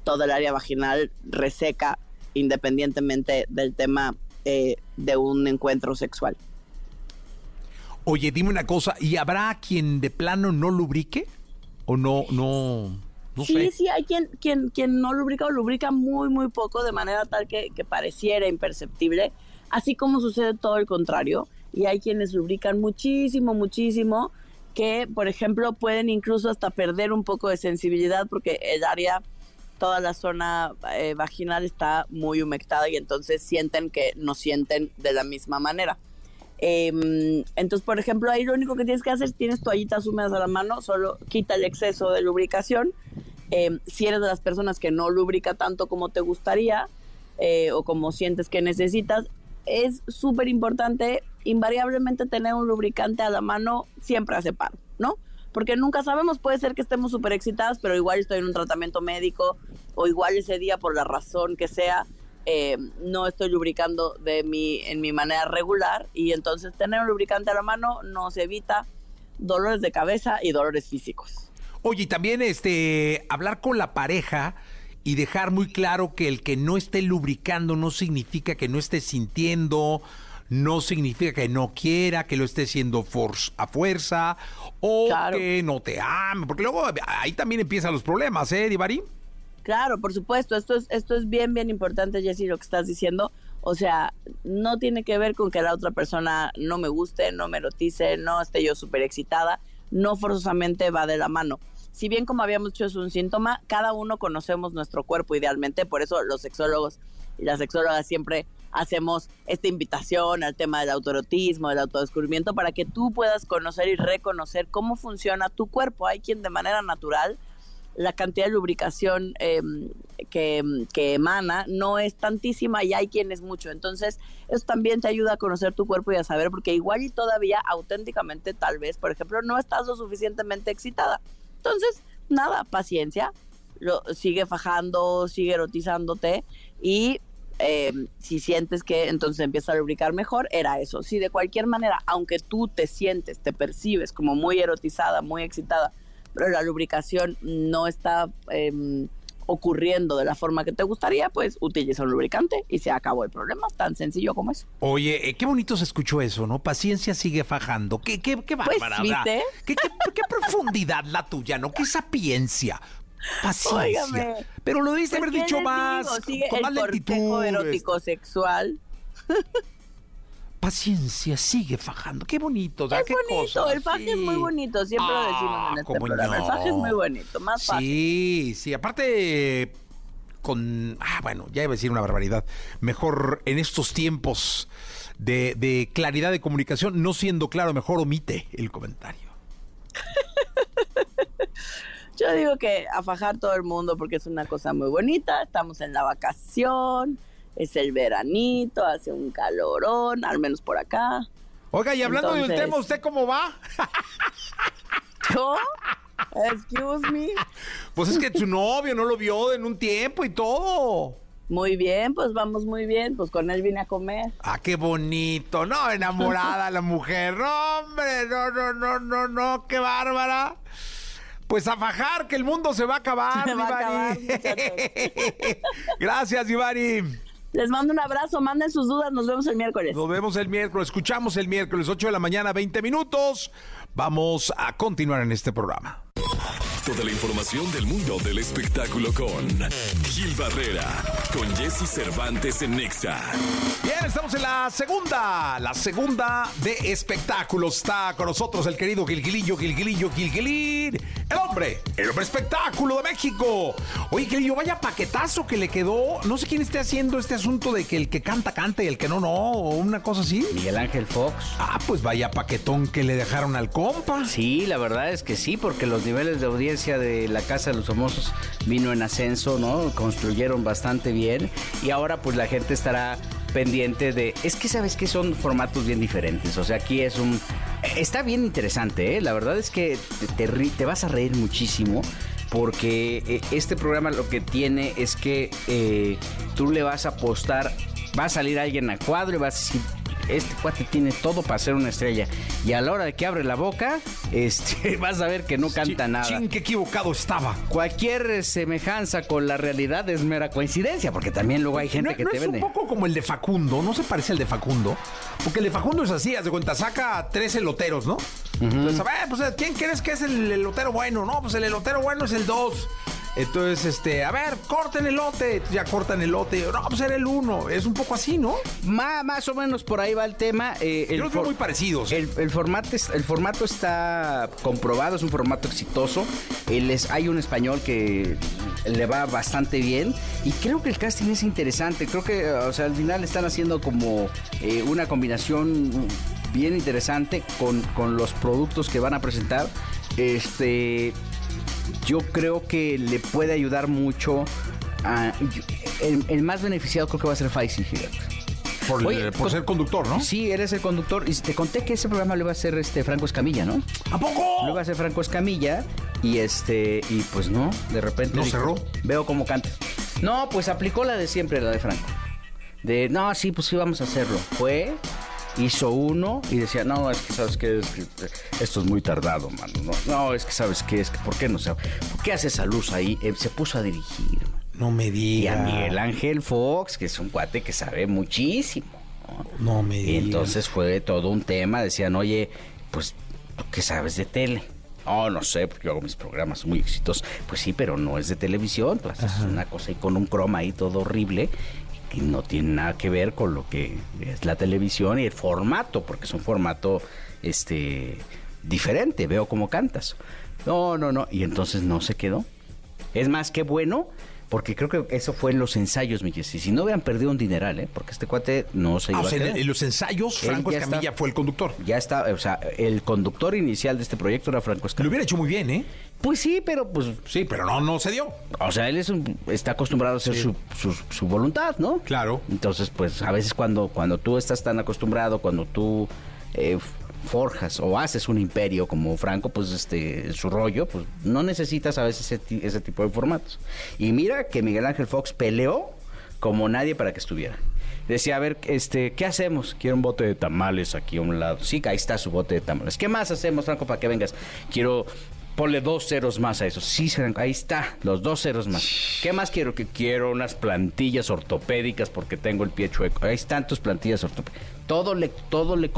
todo el área vaginal reseca independientemente del tema eh, de un encuentro sexual. Oye, dime una cosa, ¿y habrá quien de plano no lubrique? ¿O no, no, no sí, sé? sí, hay quien, quien, quien no lubrica o lubrica muy, muy poco, de manera tal que, que pareciera imperceptible, así como sucede todo el contrario. Y hay quienes lubrican muchísimo, muchísimo, que, por ejemplo, pueden incluso hasta perder un poco de sensibilidad porque el área, toda la zona eh, vaginal está muy humectada y entonces sienten que no sienten de la misma manera. Eh, entonces, por ejemplo, ahí lo único que tienes que hacer es tienes toallitas húmedas a la mano, solo quita el exceso de lubricación. Eh, si eres de las personas que no lubrica tanto como te gustaría eh, o como sientes que necesitas, es súper importante invariablemente tener un lubricante a la mano siempre hace paro, ¿no? Porque nunca sabemos, puede ser que estemos súper excitadas, pero igual estoy en un tratamiento médico o igual ese día por la razón que sea, eh, no estoy lubricando de mi, en mi manera regular y entonces tener un lubricante a la mano nos evita dolores de cabeza y dolores físicos. Oye, y también este, hablar con la pareja y dejar muy claro que el que no esté lubricando no significa que no esté sintiendo, no significa que no quiera, que lo esté haciendo a fuerza o Claro. que no te ame, porque luego ahí también empiezan los problemas, ¿eh, Divari? Claro, por supuesto, esto es, esto es bien, bien importante, Jessy, lo que estás diciendo. O sea, no tiene que ver con que la otra persona no me guste, no me erotice, no esté yo súper excitada, no forzosamente va de la mano. Si bien, como habíamos dicho, es un síntoma, cada uno conocemos nuestro cuerpo idealmente, por eso los sexólogos y las sexólogas siempre hacemos esta invitación al tema del autoerotismo, del autodescubrimiento, para que tú puedas conocer y reconocer cómo funciona tu cuerpo. Hay quien de manera natural la cantidad de lubricación eh, que, que, emana no es tantísima y hay quien es mucho. Entonces, eso también te ayuda a conocer tu cuerpo y a saber, porque igual y todavía auténticamente, tal vez, por ejemplo, no estás lo suficientemente excitada. Entonces, nada, paciencia, lo, sigue fajando, sigue erotizándote y eh, si sientes que entonces empieza a lubricar mejor, era eso. Si de cualquier manera, aunque tú te sientes, te percibes como muy erotizada, muy excitada, pero la lubricación no está eh, ocurriendo de la forma que te gustaría, pues utiliza un lubricante y se acabó el problema, tan sencillo como eso. Oye, eh, qué bonito se escuchó eso, ¿no? Paciencia sigue fajando. Qué, qué, qué Pues, bárbara. ¿viste? ¿Qué, qué, qué profundidad la tuya, ¿no? Qué sapiencia. Paciencia. Óigame. Pero lo debiste Pues, haber ¿qué dicho más. digo? Sigue con más el lentitud. erótico sexual. paciencia, sigue fajando. Qué bonito, o sea, es qué bonito, cosa, el faje es muy bonito, siempre lo decimos en Ah, este programa. El faje es muy bonito, más faje. Sí, sí, aparte con ah, bueno, ya iba a decir una barbaridad. Mejor en estos tiempos de, de claridad de comunicación, no siendo claro, mejor omite el comentario. Yo digo que a fajar todo el mundo porque es una cosa muy bonita. Estamos en la vacación, es el veranito, hace un calorón, al menos por acá. Oiga, y hablando del Entonces- tema, ¿usted cómo va? ¿Yo? Excuse me. Pues es que su novio no lo vio en un tiempo y todo. Muy bien, pues vamos muy bien. Pues con él vine a comer. Ah, qué bonito, ¿no? Enamorada la mujer. No, hombre, no, no, no, no, no, qué bárbara. Pues a fajar que el mundo se va a acabar, (laughs) va a acabar. (laughs) Gracias, Ivani. Les mando un abrazo, manden sus dudas, nos vemos el miércoles. Nos vemos el miércoles, escuchamos el miércoles, 8 de la mañana, 20 minutos. Vamos a continuar en este programa. Toda la información del mundo del espectáculo con Gil Barrera, con Jesse Cervantes en Nexa. Bien, estamos en la segunda, la segunda de espectáculos. Está con nosotros el querido Gilgilillo, Gilgilillo, Gilgilín, el hombre, el hombre espectáculo de México. Oye, Gilillo, vaya paquetazo que le quedó. No sé quién esté haciendo este asunto de que el que canta, canta y el que no, no, o una cosa así. Miguel Ángel Fox. Ah, pues vaya paquetón que le dejaron al compa. Sí, la verdad es que sí, porque los niveles de audiencia de la Casa de los Famosos vino en ascenso, ¿no? Construyeron bastante bien y ahora pues la gente estará pendiente de... Es que sabes que son formatos bien diferentes, o sea, aquí es un... Está bien interesante, ¿eh? La verdad es que te, vas a reír muchísimo porque eh, este programa lo que tiene es que eh, tú le vas a apostar, va a salir alguien a cuadro y vas a decir, este cuate tiene todo para ser una estrella. Y a la hora de que abre la boca, este, (laughs) vas a ver que no canta nada. Chin, qué equivocado estaba. Cualquier semejanza con la realidad es mera coincidencia, porque también luego hay gente no, que no te es vende. un poco como el de Facundo, no se parece al de Facundo, porque el de Facundo es así, haz de cuenta, saca tres eloteros, ¿no? Entonces, a ver, pues, ¿quién crees que es el elotero bueno? No, pues el elotero bueno es el dos. Entonces, este, a ver, corten el elote, ya cortan el elote. No, pues era el uno. Es un poco así, ¿no? Ma- más o menos por ahí va el tema. eh, el Yo los veo for- muy parecidos. El, el formato, es- el formato está comprobado, es un formato exitoso. Es- hay un español que le va bastante bien y creo que el casting es interesante. Creo que, o sea, al final están haciendo como eh, una combinación bien interesante con, con los productos que van a presentar. Este, yo creo que le puede ayudar mucho. A, el, el más beneficiado creo que va a ser Faisy. Por, Oye, por con- ser conductor, ¿no? Sí, eres el conductor. Y te conté que ese programa lo iba a hacer este Franco Escamilla, ¿no? ¿A poco? Lo iba a hacer Franco Escamilla y este y pues no, de repente ¿No cerró? Veo cómo canta. No, pues aplicó la de siempre, la de Franco. De, no, sí, pues sí vamos a hacerlo. Fue, hizo uno y decía, no, es que sabes que, esto es muy tardado, mano. No, no, es que sabes qué, es que ¿por qué no se, ¿por qué hace esa luz ahí? Eh, se puso a dirigir. No me Y diga. a Miguel Ángel Fox, que es un cuate que sabe muchísimo. ¿no? No me Y diga. entonces fue todo un tema. Decían, oye, pues, ¿tú qué sabes de tele? Oh, no sé, porque yo hago mis programas muy exitosos. Pues sí, pero no es de televisión. Pues es una cosa ahí con un croma ahí todo horrible que no tiene nada que ver con lo que es la televisión y el formato, porque es un formato este diferente. Veo cómo cantas. No, no, no. Y entonces no se quedó. Es más, qué bueno, porque creo que eso fue en los ensayos, mi Jessy. Si no hubieran perdido un dineral, ¿eh? Porque este cuate no se Ah, iba o sea, a en, quedar. en los ensayos, Franco Escamilla fue el conductor. Ya está, o sea, el conductor inicial de este proyecto era Franco Lo Escamilla. hubiera hecho muy bien, ¿eh? Pues sí, pero pues, Sí, pero no, no se dio. o sea, él es un- está acostumbrado a hacer su, su- su voluntad, ¿no? Claro. Entonces, pues a veces cuando, cuando tú estás tan acostumbrado, cuando tú eh, forjas o haces un imperio como Franco, pues este, su rollo, pues no necesitas a veces ese, ti- ese tipo de formatos. Y mira que Miguel Ángel Fox peleó como nadie para que estuviera. Decía, a ver, este, ¿qué hacemos? Quiero un bote de tamales aquí a un lado. Sí, ahí está su bote de tamales. ¿Qué más hacemos, Franco, para que vengas? Quiero Ponle dos ceros más a eso. Sí, ahí está, los dos ceros más. ¿Qué más quiero? Que quiero unas plantillas ortopédicas porque tengo el pie chueco. Ahí están tus plantillas ortopédicas. Todo le, todo le.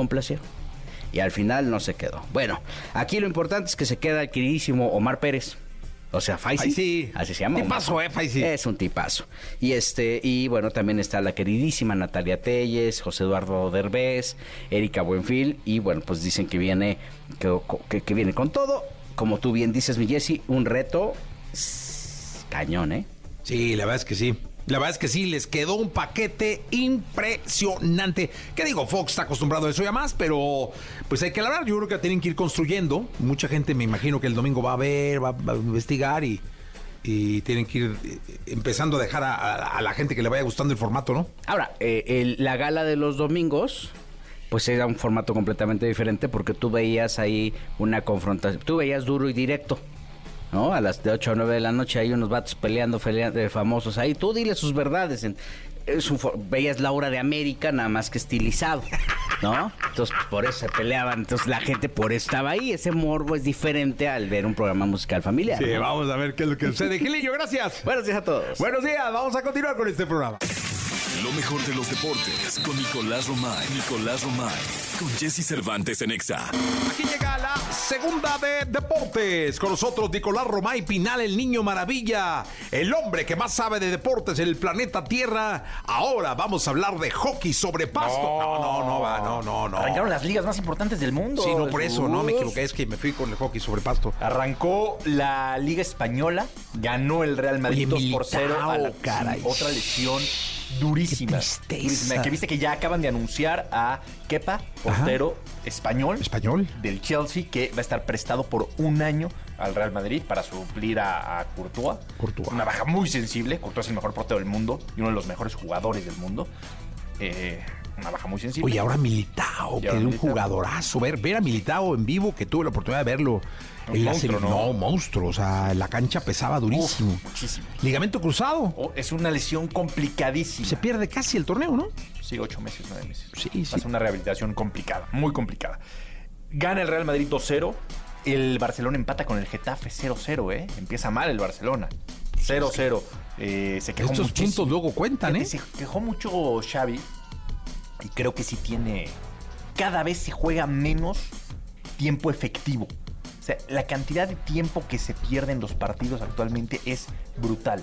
Y al final no se quedó. Bueno, aquí lo importante es que se queda el queridísimo Omar Pérez. O sea, Faisy. Así se llama. Tipazo, Omar. eh, Faisy. Es un tipazo. Y este, y bueno, también está la queridísima Natalia Telles, José Eduardo Derbez, Erika Buenfil, y bueno, pues dicen que viene, que, que- que viene con todo. Como tú bien dices, mi Jessy, un reto cañón, ¿eh? Sí, la verdad es que sí. La verdad es que sí, les quedó un paquete impresionante. ¿Qué digo? Fox está acostumbrado a eso ya más, pero pues hay que hablar. Yo creo que tienen que ir construyendo. Mucha gente me imagino que el domingo va a ver, va, a investigar y, tienen que ir eh, empezando a dejar a la gente que le vaya gustando el formato, ¿no? Ahora, eh, el- la gala de los domingos, pues era un formato completamente diferente porque tú veías ahí una confrontación, tú veías duro y directo. ¿No? A las de 8 o 9 de la noche hay unos vatos peleando, famosos ahí. Tú dile sus verdades. en- es un veías Laura de América, nada más que estilizado. ¿No? Entonces, por eso se peleaban. Entonces, la gente por eso estaba ahí. Ese morbo es diferente al ver un programa musical familiar. ¿no? vamos a ver qué es lo que sucede. Gilillo, gracias. (laughs) Buenos días a todos. Buenos días, vamos a continuar con este programa. Lo mejor de los deportes con Nicolás Romay. Nicolás Romay. Con Jesse Cervantes en Exa. Aquí llega la segunda de deportes. Con nosotros Nicolás Romay Pinal, el niño maravilla, el hombre que más sabe de deportes en el planeta Tierra. Ahora vamos a hablar de hockey sobre pasto. No, no, no, va, no, no, no. Arrancaron las ligas más importantes del mundo. Sí, no por eso, no me equivoqué, es que me fui con el hockey sobre pasto. Arrancó la Liga Española, ganó el Real Madrid Oye, 2 por 0 a la caray. otra lesión durísima. Qué durísima, Que viste que ya acaban de anunciar a Kepa, portero español, Español. del Chelsea, que va a estar prestado por un año al Real Madrid para suplir a, a Courtois. Courtois. Una baja muy sensible. Courtois es el mejor portero del mundo y uno de los mejores jugadores del mundo. Eh, una baja muy sensible. Oye, ahora Militao, que es un jugadorazo. Ver, ver a Militao en vivo, que tuve la oportunidad de verlo. Un en la monstruo, semi- ¿no? no, monstruo. O sea, la cancha pesaba durísimo. Uf, muchísimo. Ligamento cruzado. Oh, es una lesión complicadísima. Se pierde casi el torneo, ¿no? Sí, ocho meses, nueve meses. Sí, Va a sí. ser una rehabilitación complicada, muy complicada. Gana el Real Madrid 2-0. El Barcelona empata con el Getafe 0-0, ¿eh? Empieza mal el Barcelona. 0-0. Eh, se quejó Estos muchísimo. puntos luego cuentan, ¿eh? Se quejó mucho Xavi. Y creo que sí tiene... Cada vez se juega menos tiempo efectivo. Sea, la cantidad de tiempo que se pierde en los partidos actualmente es brutal.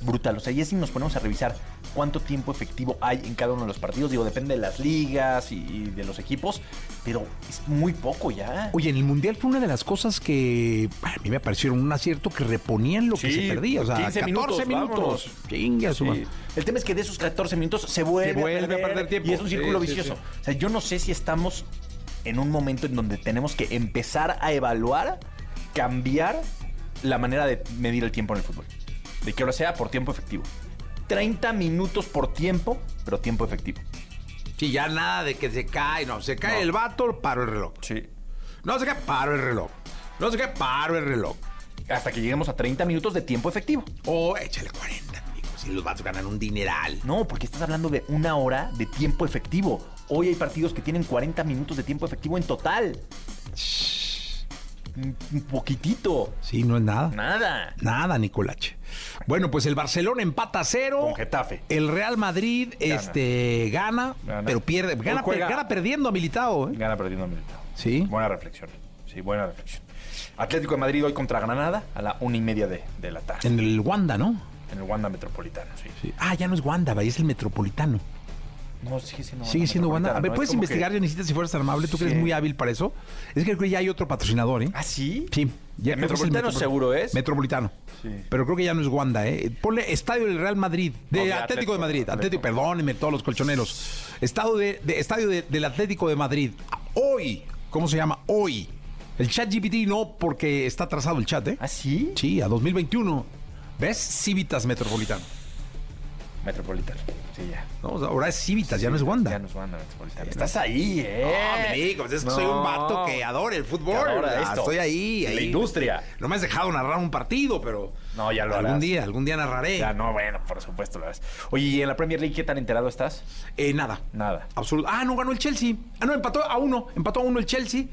Brutal. O sea, ya si nos ponemos a revisar cuánto tiempo efectivo hay en cada uno de los partidos, digo, depende de las ligas y, y de los equipos, pero es muy poco ya. Oye, en el Mundial fue una de las cosas que a mí me parecieron un acierto que reponían lo que se perdía. O sea, 15 14 minutos, minutos. Sí. El tema es que de esos 14 minutos se vuelve, Se vuelve a perder tiempo. Y es un círculo Sí, vicioso. O sea, yo no sé si estamos en un momento en donde tenemos que empezar a evaluar, cambiar la manera de medir el tiempo en el fútbol. De que ahora sea por tiempo efectivo. 30 minutos por tiempo, pero tiempo efectivo. Sí, ya nada de que se cae, no. Se cae No. el vato, paro el reloj. Sí. No se cae, paro el reloj. No se cae, paro el reloj. Hasta que lleguemos a 30 minutos de tiempo efectivo. O échale 40, amigos. Si los vatos ganan un dineral. No, porque estás hablando de una hora de tiempo efectivo. Hoy hay partidos que tienen 40 minutos de tiempo efectivo en total. Un un poquitito. Sí, no es nada. Nada. Nada, Nicolache. Bueno, pues el Barcelona empata a cero. Con Getafe. El Real Madrid Gana. este, gana, Gana. pero pierde. Gana, per- perdiendo a Militao. ¿eh? Gana perdiendo a Militao. Sí. Buena reflexión. Sí, buena reflexión. Atlético de Madrid hoy contra Granada a la una y media de, de la tarde. En el Wanda, ¿no? En el Wanda Metropolitano, sí. Sí. Ah, ya no es Wanda, es el Metropolitano. No, sigue siendo Sigue siendo Wanda. A ver. ¿puedes investigar, que- necesitas si fueras tan amable? Tú que eres Sí. muy hábil para eso. Es que creo que ya hay otro patrocinador, ¿eh? ¿Ah, sí? Sí. El es Metropolitano Metropol- seguro es. Metropolitano. Sí. Pero creo que ya no es Wanda, ¿eh? Ponle Estadio del Real Madrid. De No, de Atlético, Atlético, de Madrid. Atlético. Atlético, perdónenme todos los colchoneros. Estado de, de- Estadio de- del Atlético de Madrid. Hoy. ¿Cómo se llama? Hoy. El chat GPT no, porque está atrasado el chat, ¿eh? ¿Ah, sí? Sí, a 2021. ¿Ves? Civitas Metropolitano. Metropolitano. Sí, ya. No, ahora es Civitas, ya no es Wanda. Ya no es Wanda Metropolitano. Estás ahí, ¿eh? No, es que soy un vato que adora el fútbol. Adora Ah, esto. Estoy ahí, La ahí. industria. No me has dejado narrar un partido, pero. No, ya lo Algún harás. día, algún día narraré. Ya, no, bueno, por supuesto lo harás. Oye, ¿y en la Premier League qué tan enterado estás? Eh, nada. Nada. Absoluto. Ah, no ganó el Chelsea. Ah, no, empató a uno. Empató a uno el Chelsea.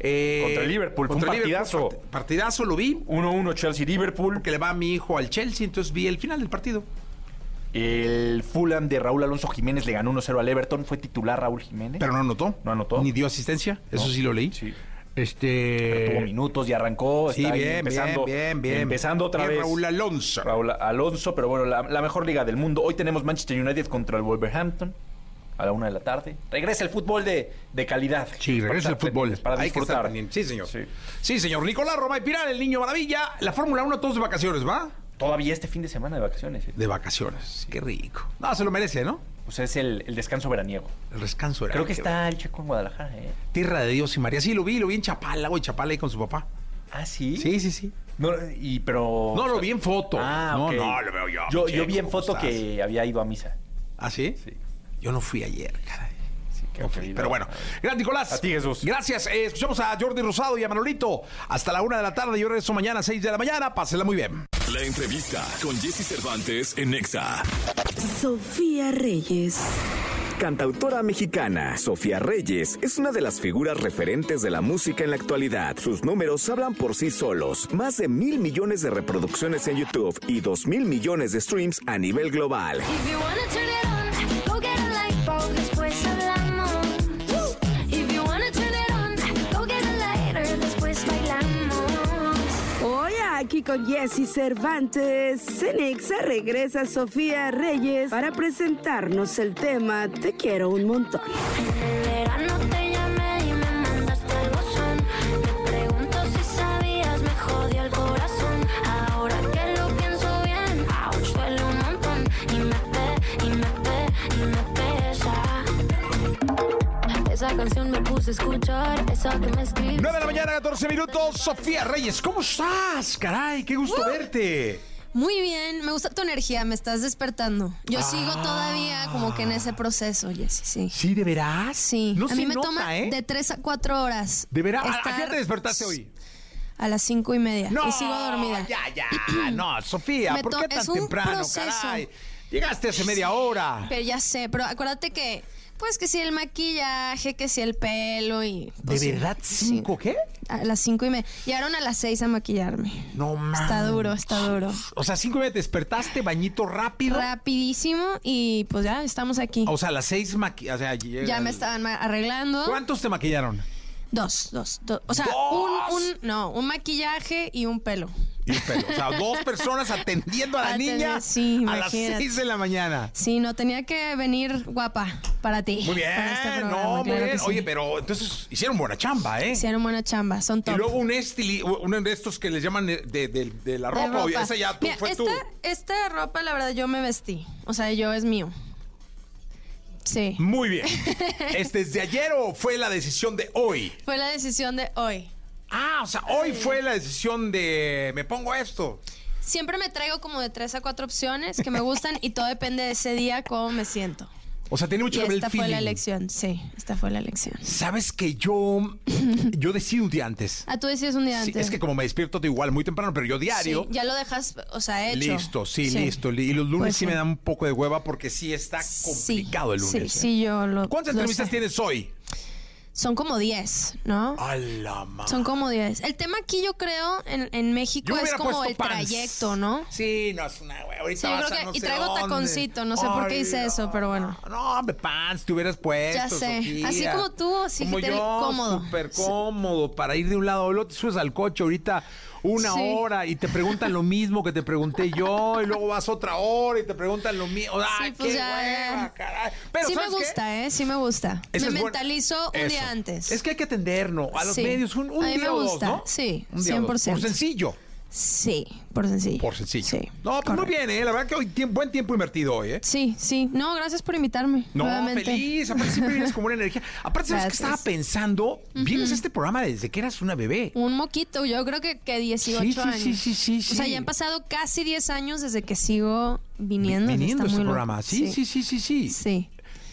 Eh, Contra el Liverpool, contra un el Liverpool. partidazo. Part- Partidazo, lo vi. 1-1 Chelsea-Liverpool. Que le va a mi hijo al Chelsea, entonces vi el final del partido. El Fulham de Raúl Alonso Jiménez le ganó 1-0 al Everton. Fue titular Raúl Jiménez. Pero no anotó. No anotó. Ni dio asistencia. Eso No. sí lo leí. Sí. Este. Tuvo minutos y arrancó. Sí, está ahí bien, empezando, bien, bien, bien. Empezando otra Bien, vez. Raúl Alonso. Raúl Alonso, pero bueno, la, la mejor liga del mundo. Hoy tenemos Manchester United contra el Wolverhampton a la una de la tarde. Regresa el fútbol de, de calidad. Sí, regresa el fútbol. Para Hay que estar disfrutar. Sí, señor. Sí. Sí. señor. Nicolás Roma y Piral, el niño maravilla. La Fórmula 1 todos de vacaciones, ¿va? Todavía este fin de semana de vacaciones. ¿eh? De vacaciones. Qué rico. No, se lo merece, ¿no? O sea, es el, el descanso veraniego. El descanso era. Creo que está el checo en Guadalajara, ¿eh? Tierra de Dios y María. Sí, lo vi, lo vi en Chapala, güey. Chapala ahí con su papá. Ah, sí. Sí, sí, sí. No, y pero. No, lo vi en foto. Ah, no, ok. no, lo veo yo. Yo, Checo, yo vi en ¿cómo foto estás? que había ido a misa. ¿Ah, sí? Sí. Yo no fui ayer, caray. Pero bueno. Gracias, Nicolás. A ti, Jesús. Gracias. Eh, escuchamos a Jordi Rosado y a Manolito. Hasta la una de la tarde. Yo regreso mañana a 6 de la mañana. Pásela muy bien. La entrevista con Jesse Cervantes en Nexa. Sofía Reyes. Cantautora mexicana, Sofía Reyes es una de las figuras referentes de la música en la actualidad. Sus números hablan por sí solos. Más de mil millones de reproducciones en YouTube y dos mil millones de streams a nivel global. Aquí con Jesse Cervantes, Cenexa regresa Sofía Reyes para presentarnos el tema Te quiero un montón. Esa canción me puse a escuchar, esa que me escribiste. 9 de la mañana, 14 minutos. Sofía Reyes, ¿cómo estás? Caray, qué gusto verte. Muy bien, me gusta tu energía, me estás despertando. Yo sigo todavía como que en ese proceso, Jessy, sí. ¿Sí, de veras? Sí, No a mí me nota, toma ¿eh? de 3 a 4 horas. ¿De veras? ¿A- ¿A qué te despertaste hoy? A las cinco y media. y sigo dormida. Ya, ya. (clears throat) No, Sofía, Me ¿por qué tan es un temprano, proceso. caray? Llegaste hace media hora. Pero ya sé, pero acuérdate que, pues que si el maquillaje, que si el pelo y... pues, ¿De verdad? sí. ¿Cinco qué? A las cinco y media. Llegaron a las seis a maquilarme. No mames. Está duro, está duro. O sea, cinco y media te despertaste, bañito rápido. Rapidísimo y pues ya estamos aquí. O sea, a las seis maqui... O sea, llega Ya me estaban arreglando. ¿Cuántos te maquillaron? Dos, dos, dos. O sea, ¿Dos? Un, un, no, un maquillaje y un pelo. Y un pelo. O sea, dos personas atendiendo a la niña sí, a las imagínate. seis de la mañana. Sí, no, tenía que venir guapa para ti. Muy bien, para este programa, no, muy claro bien. que sí. Oye, pero entonces hicieron buena chamba, ¿eh? Hicieron buena chamba, son Y top. luego un estili, uno de estos que les llaman de, de- de- de la De ropa, ropa. esa ya tú, Mira, fue esta, tú. esta ropa, la verdad, yo me vestí. O sea, yo es mío. Sí. Muy bien. (laughs) ¿Este es de ayer o fue la decisión de hoy? Fue la decisión de hoy. Ah, o sea, hoy fue la decisión de me pongo esto. Siempre me traigo como de tres a cuatro opciones que me gustan y todo depende de ese día cómo me siento. O sea, tiene mucho que ver el esta fue la elección, sí, esta fue la elección. Sabes que yo (laughs) yo decido un día antes. Ah, tú decías un día Sí, antes. es que como me despierto igual muy temprano, pero yo diario Sí, ya lo dejas, o sea, hecho. Listo, sí, listo. Y los lunes Pues sí, me dan un poco de hueva porque sí está complicado el lunes. Sí, ¿eh? sí, yo lo. ¿Cuántas lo entrevistas sé. tienes hoy? Son como 10, ¿no? A la madre. Son como 10. El tema aquí, yo creo, en, en México Yo es como el pants. trayecto, ¿no? Sí, no es una güey. Ahorita Sí, yo vas creo a que- no y sé traigo dónde. taconcito, no sé por qué hice eso, pero bueno. No, hombre, pants, te hubieras puesto. Ya sé. Sofía. Así como tú, así como que te- yo, cómodo. Súper cómodo para ir de un lado a otro. Te subes al coche ahorita una Sí. hora y te preguntan lo mismo que te pregunté yo y luego vas otra hora y te preguntan lo mismo. ¡Ay, Sí, pues qué ya, hueva, caray! Pero sí me gusta, ¿eh? Sí me gusta. Me mentalizo un Eso. día antes. Es que hay que atendernos a los Sí. medios un, un A mí día me o dos, gusta, ¿no? sí, Un día o dos. 100%. Por sencillo. Sí, por sencillo. Por sencillo. Sí. No, pues muy correcto. bien, ¿eh? La verdad que hoy tiempo, buen tiempo invertido hoy, ¿eh? Sí, sí. No, gracias por invitarme. No, nuevamente. feliz. Aparte siempre vienes con buena (laughs) energía. Aparte, ¿sabes Gracias. estaba pensando? Vienes a este programa desde que eras una bebé. Un moquito, yo creo que, que 18 Sí, sí, años. sí, sí, sí, O sea, sí. ya han pasado casi 10 años desde que sigo viniendo. Viniendo a este programa. Sí, sí, sí, sí, sí. Sí.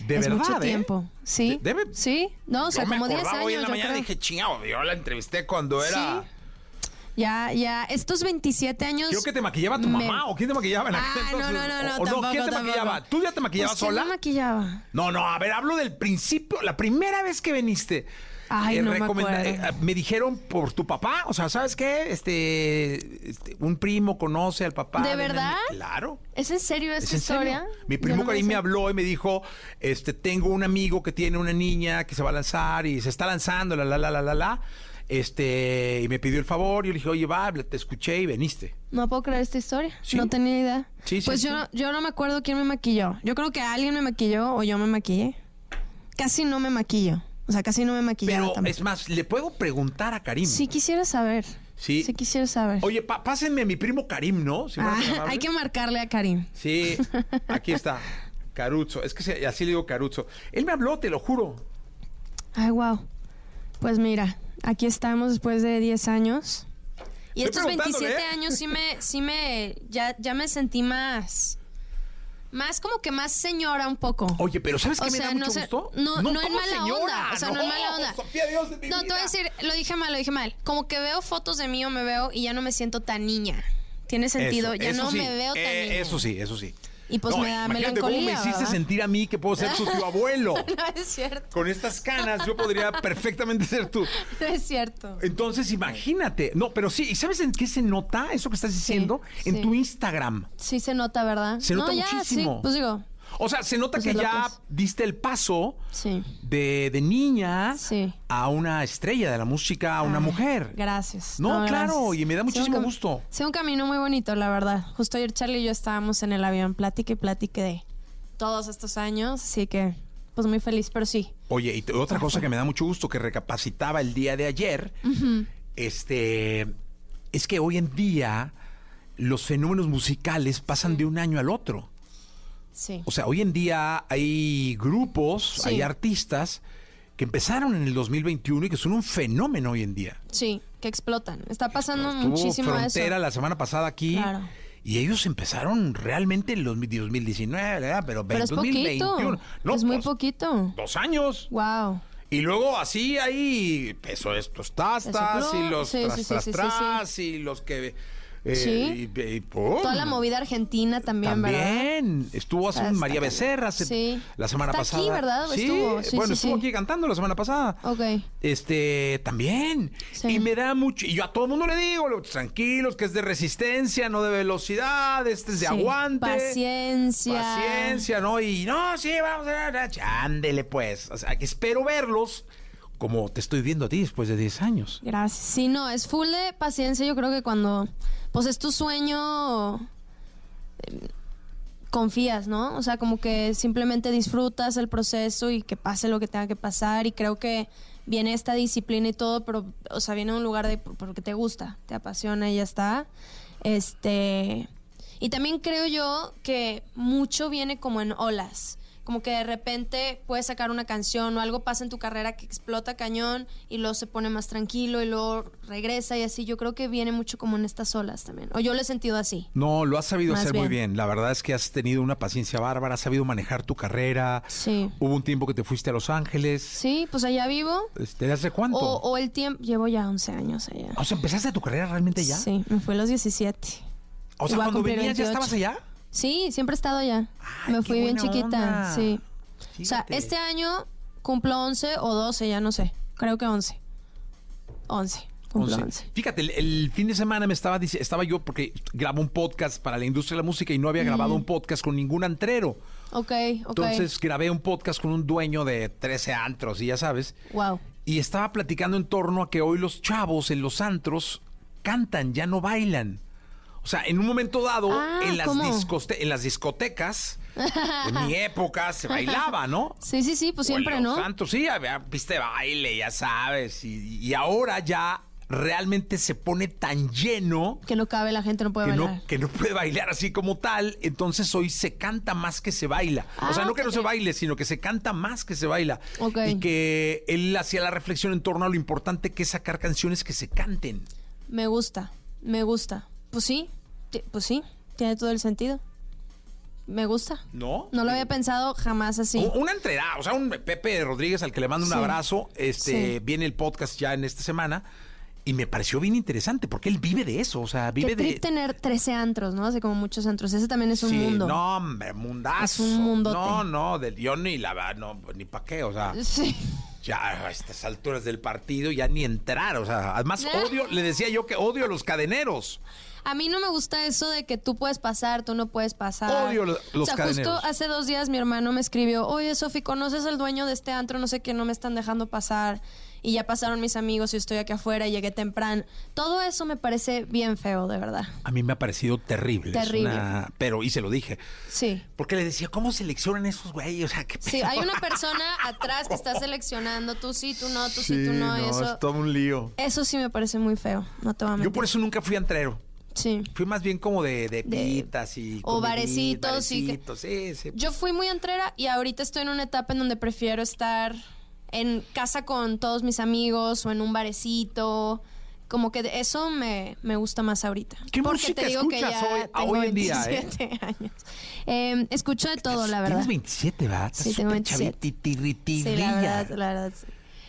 De es verdad, mucho ¿eh? tiempo. Sí. De- debe- Sí. No, o sea, Yo me como 10 acordaba años. hoy en la yo mañana creo. dije, chingado, yo la entrevisté cuando era... Sí. Ya, ya, estos 27 años. Creo que te maquillaba tu me- mamá o quién te maquillaba en Ah, no, entonces? no, no, no, O- ¿quién te tampoco. maquillaba? ¿Tú ya te maquillabas Pues, ¿quién sola? me maquillaba? No, no, a ver, hablo del principio, la primera vez que viniste. Ay, no me eh, me dijeron por tu papá, o sea, ¿sabes qué? Este, este, un primo conoce al papá. ¿De verdad? Claro. ¿Es en serio ¿Es esta en serio? historia? Mi Yo primo no Karim me habló y me dijo, este, tengo un amigo que tiene una niña que se va a lanzar y se está lanzando, la, la, la, la, la, la. Este, y me pidió el favor, yo le dije, oye, va, te escuché y veniste. No puedo creer esta historia. Sí. No tenía idea. Sí, sí, pues. Yo, yo no me acuerdo quién me maquilló. Yo creo que alguien me maquilló o yo me maquillé. Casi no me maquillo. O sea, casi no me maquillaba Pero tampoco. es más, le puedo preguntar a Karim. Sí quisiera saber. Sí. Sí quisiera saber. Oye, pásenme a mi primo Karim, ¿no? Si Ah, (laughs) hay que marcarle a Karim. Sí, aquí está. Caruzo. Es que así le digo Caruzo. Él me habló, te lo juro. Ay, wow. Pues mira, aquí estamos después de 10 años. Y Estoy estos preguntándole, 27 ¿eh? años sí me, sí me, ya, ya me sentí más, más como que más señora un poco. Oye, pero ¿sabes qué O me sea, da no mucho sé- gusto? no- no en ¿cómo mala señora? onda, o sea, no en mala onda. Sofía, Dios de mi No, te voy a vida. decir, lo dije mal, lo dije mal. Como que veo fotos de mí o me veo y ya no me siento tan niña. Tiene sentido, Eso, ya eso no sí, me veo tan eh, niña. Eso sí, eso sí. Y pues No, me da imagínate cómo me hiciste ¿verdad? sentir a mí que puedo ser tu tío (laughs) abuelo. No es cierto, Con estas canas yo podría perfectamente ser tú. (laughs) no es cierto. Entonces, imagínate. No, pero sí, ¿y sabes en qué se nota eso que estás diciendo? en sí. tu Instagram. Sí se nota, ¿verdad? Se nota no, ya, muchísimo. sí, pues digo, O sea, se nota Pues que es ya que es. diste el paso sí. de, de niña Sí. a una estrella de la música, a una Ay, mujer. Gracias. No, claro, gracias. y me da muchísimo gusto. Sí, un camino muy bonito, la verdad. Justo ayer Charlie y yo estábamos en el avión, plática y plática de todos estos años, así que pues muy feliz, pero sí. Oye, y otra cosa que me da mucho gusto que recapacitaba el día de ayer, este, es que hoy en día los fenómenos musicales pasan de un año al otro. Sí. O sea, hoy en día hay grupos, Sí. hay artistas que empezaron en el 2021 y que son un fenómeno hoy en día. Sí, que explotan. Está pasando Estuvo muchísimo Frontera eso. la semana pasada aquí. Claro. Y ellos empezaron realmente en los 2019, ¿verdad? Pero, Pero es 2021. poquito. No, es muy pues, poquito. Dos años. Wow. Y luego así hay eso estos tastas Eso, y los tras, tras, y los que eh, Sí. y-. Toda la movida argentina también, ¿verdad? También estuvo hace un María Becerra hace- Sí. la semana Está pasada. aquí, ¿verdad? Sí, Estuvo, sí, bueno, estuvo aquí cantando la semana pasada. Ok. Este, también. Y me da mucho. Y yo a todo el mundo le digo, lo- tranquilos, que es de resistencia, no de velocidad, este es de aguante. Paciencia. Paciencia, ¿no? Y no, sí, vamos a. Ándele, pues. O sea, que espero verlos como te estoy viendo a ti después de 10 años. Gracias. Sí, no, es full de paciencia. Yo creo que cuando, pues es tu sueño, eh, confías, ¿no? O sea, como que simplemente disfrutas el proceso y que pase lo que tenga que pasar. Y creo que viene esta disciplina y todo, pero, o sea, viene de un lugar de porque te gusta, te apasiona y ya está. Este. Y también creo yo que mucho viene como en olas. Como que de repente puedes sacar una canción o algo pasa en tu carrera que explota cañón y luego se pone más tranquilo y luego regresa y así. Yo creo que viene mucho como en estas olas también. O yo lo he sentido así. No, lo has sabido Más hacer muy bien. La verdad es que has tenido una paciencia bárbara, has sabido manejar tu carrera. Sí. Hubo un tiempo que te fuiste a Los Ángeles. Sí, pues allá vivo. Este, ¿Hace cuánto? O, o el tiempo. Llevo ya 11 años allá. O sea, ¿empezaste tu carrera realmente ya? Sí, me fui a los 17. O sea, cuando venías ya 28. estabas allá. Sí, siempre he estado allá. Ay, me fui bien chiquita, onda. sí. O sea, este año cumplo 11 o 12, ya no sé. Creo que 11. 11. Cumplo 11. 11. Fíjate, el, el fin de semana me estaba dic- estaba yo porque grabo un podcast para la industria de la música y no había grabado un podcast con ningún antrero. Ok, ok. Entonces grabé un podcast con un dueño de 13 antros y ya sabes. Wow. Y estaba platicando en torno a que hoy los chavos en los antros cantan, ya no bailan. O sea, en un momento dado, Ah, en, las en las discotecas, en mi (laughs) época, se bailaba, ¿no? Sí, sí, sí, pues O siempre, ¿no? antros, sí, había pista de baile, ya sabes. Y, y ahora ya realmente se pone tan lleno Que no cabe, la gente no puede que bailar. no, que no puede bailar así como tal. Entonces hoy se canta más que se baila. o sea, Ah, no que no se baile, sino que se canta más que se baila. Y que él hacía la reflexión en torno a lo importante que es sacar canciones que se canten. Me gusta, me gusta. Pues sí, pues sí, tiene todo el sentido. Me gusta. ¿No? No lo había pensado jamás así. Un- Una entrega, o sea, un Pepe Rodríguez al que le mando un Sí. abrazo. Este Sí. viene el podcast ya en esta semana y me pareció bien interesante porque él vive de eso, o sea, vive Qué de tener 13 antros, ¿no? Así como muchos antros. Ese también es un Sí, mundo. No, hombre, mundazo. Es un mundote. No, no, del yo ni la no, ni pa' qué, o sea, Sí. ya a estas alturas del partido ya ni entrar, o sea, además (laughs) odio, le decía yo que odio a los cadeneros. A mí no me gusta eso de que tú puedes pasar, tú no puedes pasar. Odio lo- los O sea, cadeneros. justo hace dos días mi hermano me escribió, oye, Sofi, ¿conoces al dueño de este antro? No sé qué, no me están dejando pasar. Y ya pasaron mis amigos y estoy aquí afuera y llegué temprano. Todo eso me parece bien feo, de verdad. A mí me ha parecido terrible. es Terrible. una- Pero, y se lo dije. Sí. Porque le decía, ¿cómo seleccionan esos güeyes? O sea, qué Sí, pedo? hay una (laughs) persona atrás que está seleccionando, tú sí, tú no, tú sí, tú no. y eso, es todo un lío. eso sí me parece muy feo, no te voy a mentir. Yo por eso nunca fui antrero. Sí. Fui más bien como de, de pitas y... o barecitos y que- barecitos, sí, sí. Yo fui muy entrera y ahorita estoy en una etapa en donde prefiero estar en casa con todos mis amigos o en un barecito. Como que de- eso me, me gusta más ahorita. ¿Qué Porque música te digo que escuchas ya hoy- tengo hoy en día, eh? 27 (laughs) años. Eh, escucho de todo, la verdad. Tienes 27, ¿verdad? Sí, tengo súper 27. chavititirritirilla. Sí, la verdad, la verdad. sí.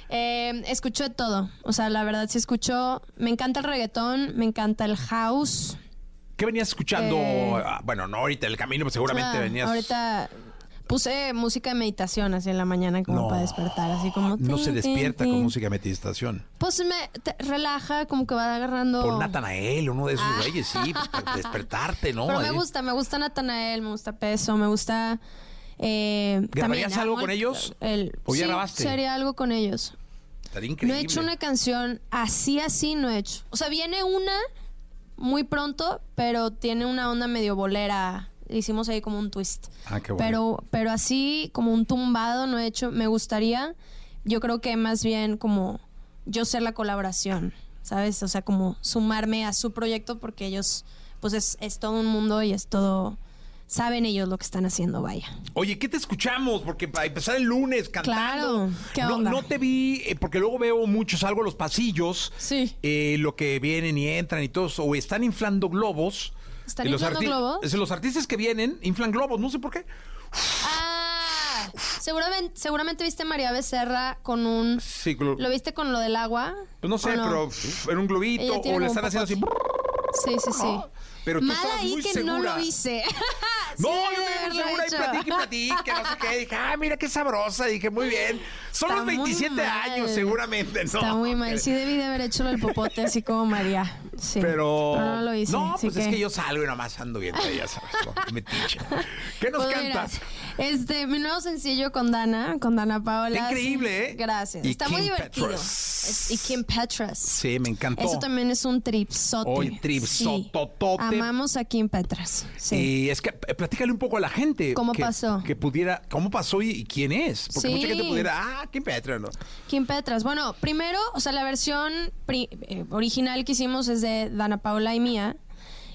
Eh, escucho de todo. O sea, la verdad sí escucho. Me encanta el reggaetón, me encanta el house. ¿Qué venías escuchando? Eh, Ah, bueno, no ahorita el camino, pues seguramente Ah, venías... Ahorita puse música de meditación así en la mañana como No. para despertar, así como... No se tin, despierta tin. con música de meditación. Pues me te relaja, como que va agarrando... Por Natanael, uno de esos Ah. güeyes, sí, pues, para (laughs) despertarte, ¿no? Pero me Ahí. gusta, me gusta Natanael, me gusta Peso, me gusta... Eh, ¿Grabarías también algo amo con el- ellos? El, ¿O ya sí, grabaste? sería algo con ellos. Estaría No increíble. he hecho una canción así, así, no he hecho. O sea, viene una muy pronto, pero tiene una onda medio bolera. Hicimos ahí como un twist. Ah, qué bueno. Pero, pero así, como un tumbado, no he hecho. Me gustaría, yo creo que más bien como yo ser la colaboración, ¿sabes? O sea, como sumarme a su proyecto porque ellos, pues es, es todo un mundo y es todo. Saben ellos lo que están haciendo, vaya. Oye, ¿qué te escuchamos? Porque para empezar el lunes cantando. Claro, ¿qué no, onda? no te vi, eh, porque luego veo muchos, salgo a los pasillos. Sí. eh, lo que vienen y entran y todos, o están inflando globos. ¿Están Eh, los inflando arti- globos? es, Los artistas que vienen inflan globos, no sé por qué. Ah, seguramente, seguramente viste a María Becerra con un... Sí, glo- ¿Lo viste con lo del agua? pues no sé, ¿O pero en un globito, o le están haciendo así. Sí, sí, sí. (laughs) Pero tú Mal estabas ahí muy que no lo hice. (laughs) No, yo te haberlo segura y platique, platique, no sé qué. Dije, ah, mira qué sabrosa. Dije, muy bien. Son Está los muy 27 mal. años, seguramente, ¿no? Está muy mal. Sí debí de haber hecho el popote así como María. Sí. Pero... no lo hice. No, pues es que yo salgo y nomás ando bien, ya sabes, ¿no? (laughs) metiche. ¿Qué nos Pues mira, cantas? este, mi nuevo sencillo con Dana, con Dana Paola. Está increíble. ¿eh? Gracias. Y Está muy Kim divertido. Petras. Es- y Kim Petras. Sí, me encantó. Eso también es un tripsote. Oye, tripsototote. Sí. Amamos a Kim Petras. Sí. Y es que eh, platícale un poco a la gente. ¿Cómo que- pasó? Que pudiera, ¿cómo pasó y, y quién es? Porque Sí. mucha gente pudiera, ah, ¿quién Petra? No. Kim Petras. Bueno, primero, o sea, la versión pri- eh, original que hicimos es de Dana Paula y mía.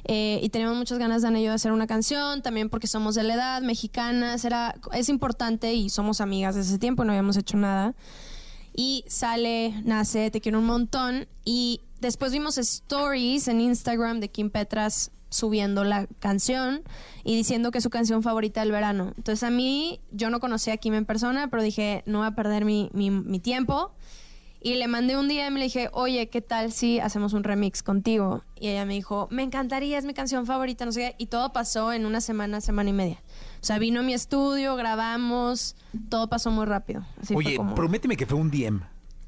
Eh, y tenemos muchas ganas, Dana y yo, de hacer una canción, también porque somos de la edad, mexicanas, era, es importante y somos amigas desde ese tiempo, no habíamos hecho nada. Y sale, nace, te quiero un montón. Y después vimos stories en Instagram de Kim Petras subiendo la canción y diciendo que es su canción favorita del verano. Entonces a mí, yo no conocía a Kim en persona, pero dije, no voy a perder mi, mi tiempo. Y le mandé un día y me le dije, oye, ¿qué tal si hacemos un remix contigo? Y ella me dijo, me encantaría, es mi canción favorita, no sé qué. Y todo pasó en una semana, semana y media. O sea, vino a mi estudio, grabamos, todo pasó muy rápido. Así fue Oye, como- prométeme que fue un DM.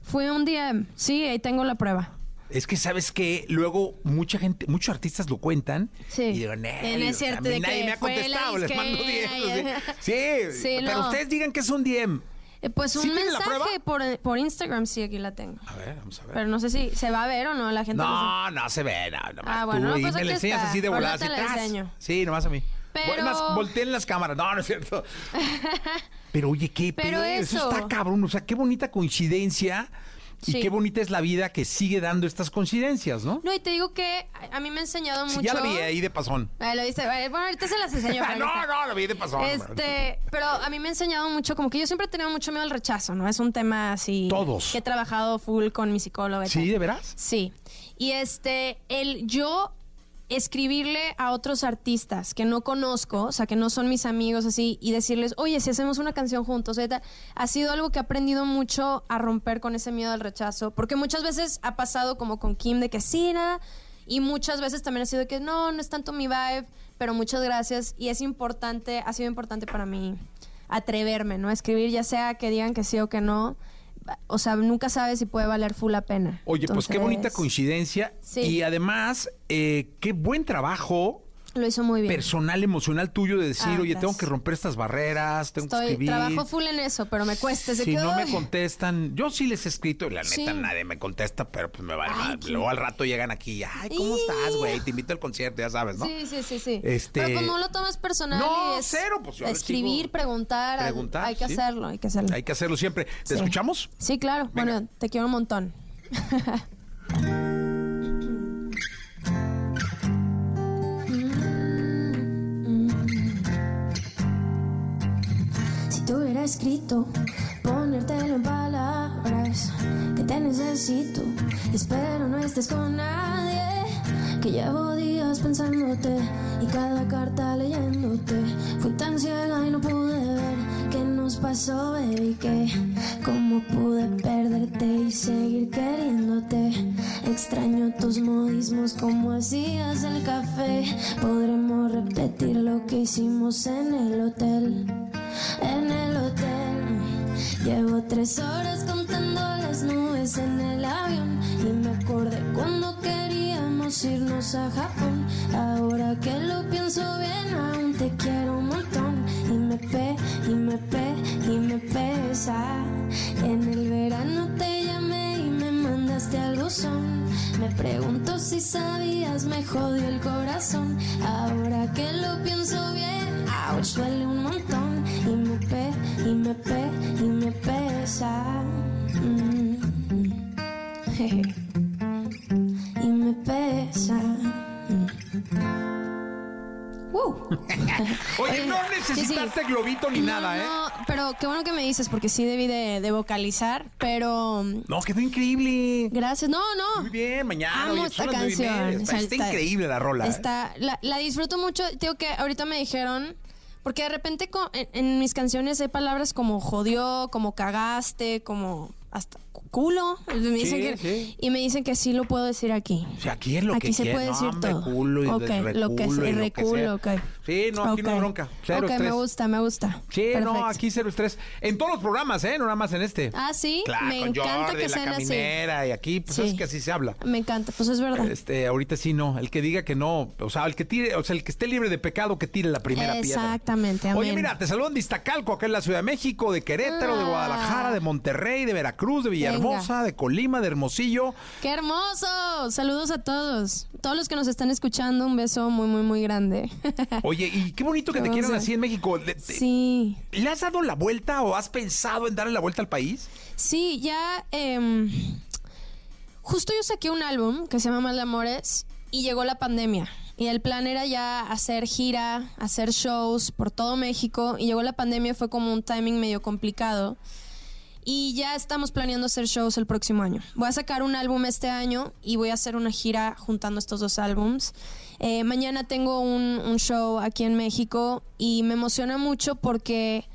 Fue un día, sí, ahí tengo la prueba. Es que sabes que luego mucha gente, muchos artistas lo cuentan Sí. y digo, no "Nel, es o sea, cierto, a mí de nadie me ha contestado, les mando disquera y- 10. Sí, Sí, pero no. ustedes digan que es un DM. Eh, pues ¿Sí un tiene la prueba? mensaje por, por Instagram, sí, aquí la tengo. A ver, vamos a ver. Pero no sé si se va a ver o no, la gente No, no se ve, no, nomás Ah, tú, bueno, y pues me aquí la enseñas está. así de volada, Ahorita así, la ¡tas! enseño. Sí, nomás a mí. Pero- volteen las cámaras. No, no es cierto. (laughs) Pero oye, qué Pero pedo, eso. está cabrón. O sea, qué bonita coincidencia y Sí. qué bonita es la vida que sigue dando estas coincidencias, ¿no? No, y te digo que a mí me ha enseñado Sí, mucho. ya la vi ahí de pasón. Ahí lo viste. Bueno, ahorita se las enseño. (laughs) no, no, la vi de pasón. Este, pero a mí me ha enseñado mucho, como que yo siempre he tenido mucho miedo al rechazo, ¿no? Es un tema así. Todos. Que he trabajado full con mi psicóloga. ¿Sí, tal. de veras? Sí. Y este, el yo escribirle a otros artistas que no conozco, o sea, que no son mis amigos así, y decirles, oye, si hacemos una canción juntos, tal, ha sido algo que he aprendido mucho a romper con ese miedo al rechazo, porque muchas veces ha pasado como con Kim de que sí, nada, y muchas veces también ha sido de que no, no es tanto mi vibe, pero muchas gracias, y es importante, ha sido importante para mí atreverme, ¿no? A escribir, ya sea que digan que sí o que no, o sea, nunca sabes si puede valer full la pena. Oye, pues qué bonita coincidencia. Sí. Y además, eh, qué buen trabajo Lo hizo muy bien. personal, emocional tuyo de decir, Ah, oye, tengo que romper estas barreras, tengo que escribir. trabajo full en eso, pero me cuesta. Si no me contestan, yo sí les he escrito, la neta nadie me contesta, pero pues me vale qué- Luego al rato llegan aquí, ay, ¿cómo Y- estás, güey? Te invito al concierto, ya sabes, ¿no? Sí, sí, sí, sí. Este- Pero pues no lo tomas personal. No, es cero, pues yo Escribir, preguntar, hay- Preguntar, hay que sí. hacerlo, hay que hacerlo. Hay que hacerlo siempre. ¿Te Sí. escuchamos? Sí, claro. Bueno, te quiero un montón. (laughs) Escrito, ponértelo en palabras, que te necesito, espero no estés con nadie, que llevo días pensándote y cada carta leyéndote. Fui tan ciega y no pude ver qué nos pasó, baby, que cómo pude perderte y seguir queriéndote. Extraño tus modismos como hacías el café. Podremos repetir lo que hicimos en el hotel en. Llevo tres horas contando las nubes en el avión y me acordé cuando queríamos irnos a Japón. Ahora que lo pienso bien, aún te quiero un montón y me pe, y me pe, y me pesa. En el verano te llamé y me mandaste al buzón. Me pregunto si sabías, me jodió el corazón. Ahora que lo pienso bien, ouch, duele un montón. Y me pe, y me pe, y me pesa. Mm. (laughs) Y me pesa. Mm. Uh. (laughs) Oye, no sí, sí. necesitaste globito ni No, nada, ¿eh? No, pero qué bueno que me dices, porque sí debí de, de vocalizar, pero... No, quedó increíble. Gracias. No, no. Muy bien, mañana. Amo oye, esta canción. Está, O sea, está increíble la rola. ¿eh? Está, la, la disfruto mucho. Digo que ahorita me dijeron, porque de repente en mis canciones hay palabras como jodió, como cagaste, como hasta culo. Me dicen que- sí. Y me dicen que sí lo puedo decir aquí. O sea, aquí es lo Aquí que se quiera. puede decir todo. culo y Ok, reculo lo que y sea, lo que reculo, sea. ok. Sí, no, aquí no hay bronca. Cero ok, me gusta, me gusta. Sí, no, aquí cero estrés. En todos los programas, ¿eh? No nada más en este. Ah, sí, Claro, me encanta Jordi, que la sean así. caminera y aquí, pues Sí. es que así se habla. Me encanta, pues es verdad. Este, ahorita sí no. El que diga que no, o sea, el que tire, o sea, el que esté libre de pecado que tire la primera piedra. Exactamente. Oye, mira, te saludan de Iztacalco, acá en la Ciudad de México, de Querétaro, de Ah. Guadalajara, de Monterrey, de Veracruz, de Villahermosa, de Colima, de Hermosillo. ¡Qué hermoso! Saludos a todos. Todos los que nos están escuchando, un beso muy, muy, muy grande. (laughs) Oye, y qué bonito que te quieran hermoso. así en México. Le, te- sí. ¿Le has dado la vuelta o has pensado en darle la vuelta al país? Sí, ya. em, justo yo saqué un álbum que se llama Mal de Amores y llegó la pandemia. Y el plan era ya hacer gira, hacer shows por todo México. Y llegó la pandemia, fue como un timing medio complicado. Y ya estamos planeando hacer shows el próximo año. Voy a sacar un álbum este año y voy a hacer una gira juntando estos dos álbums. Eh, mañana tengo un, un show aquí en México y me emociona mucho porque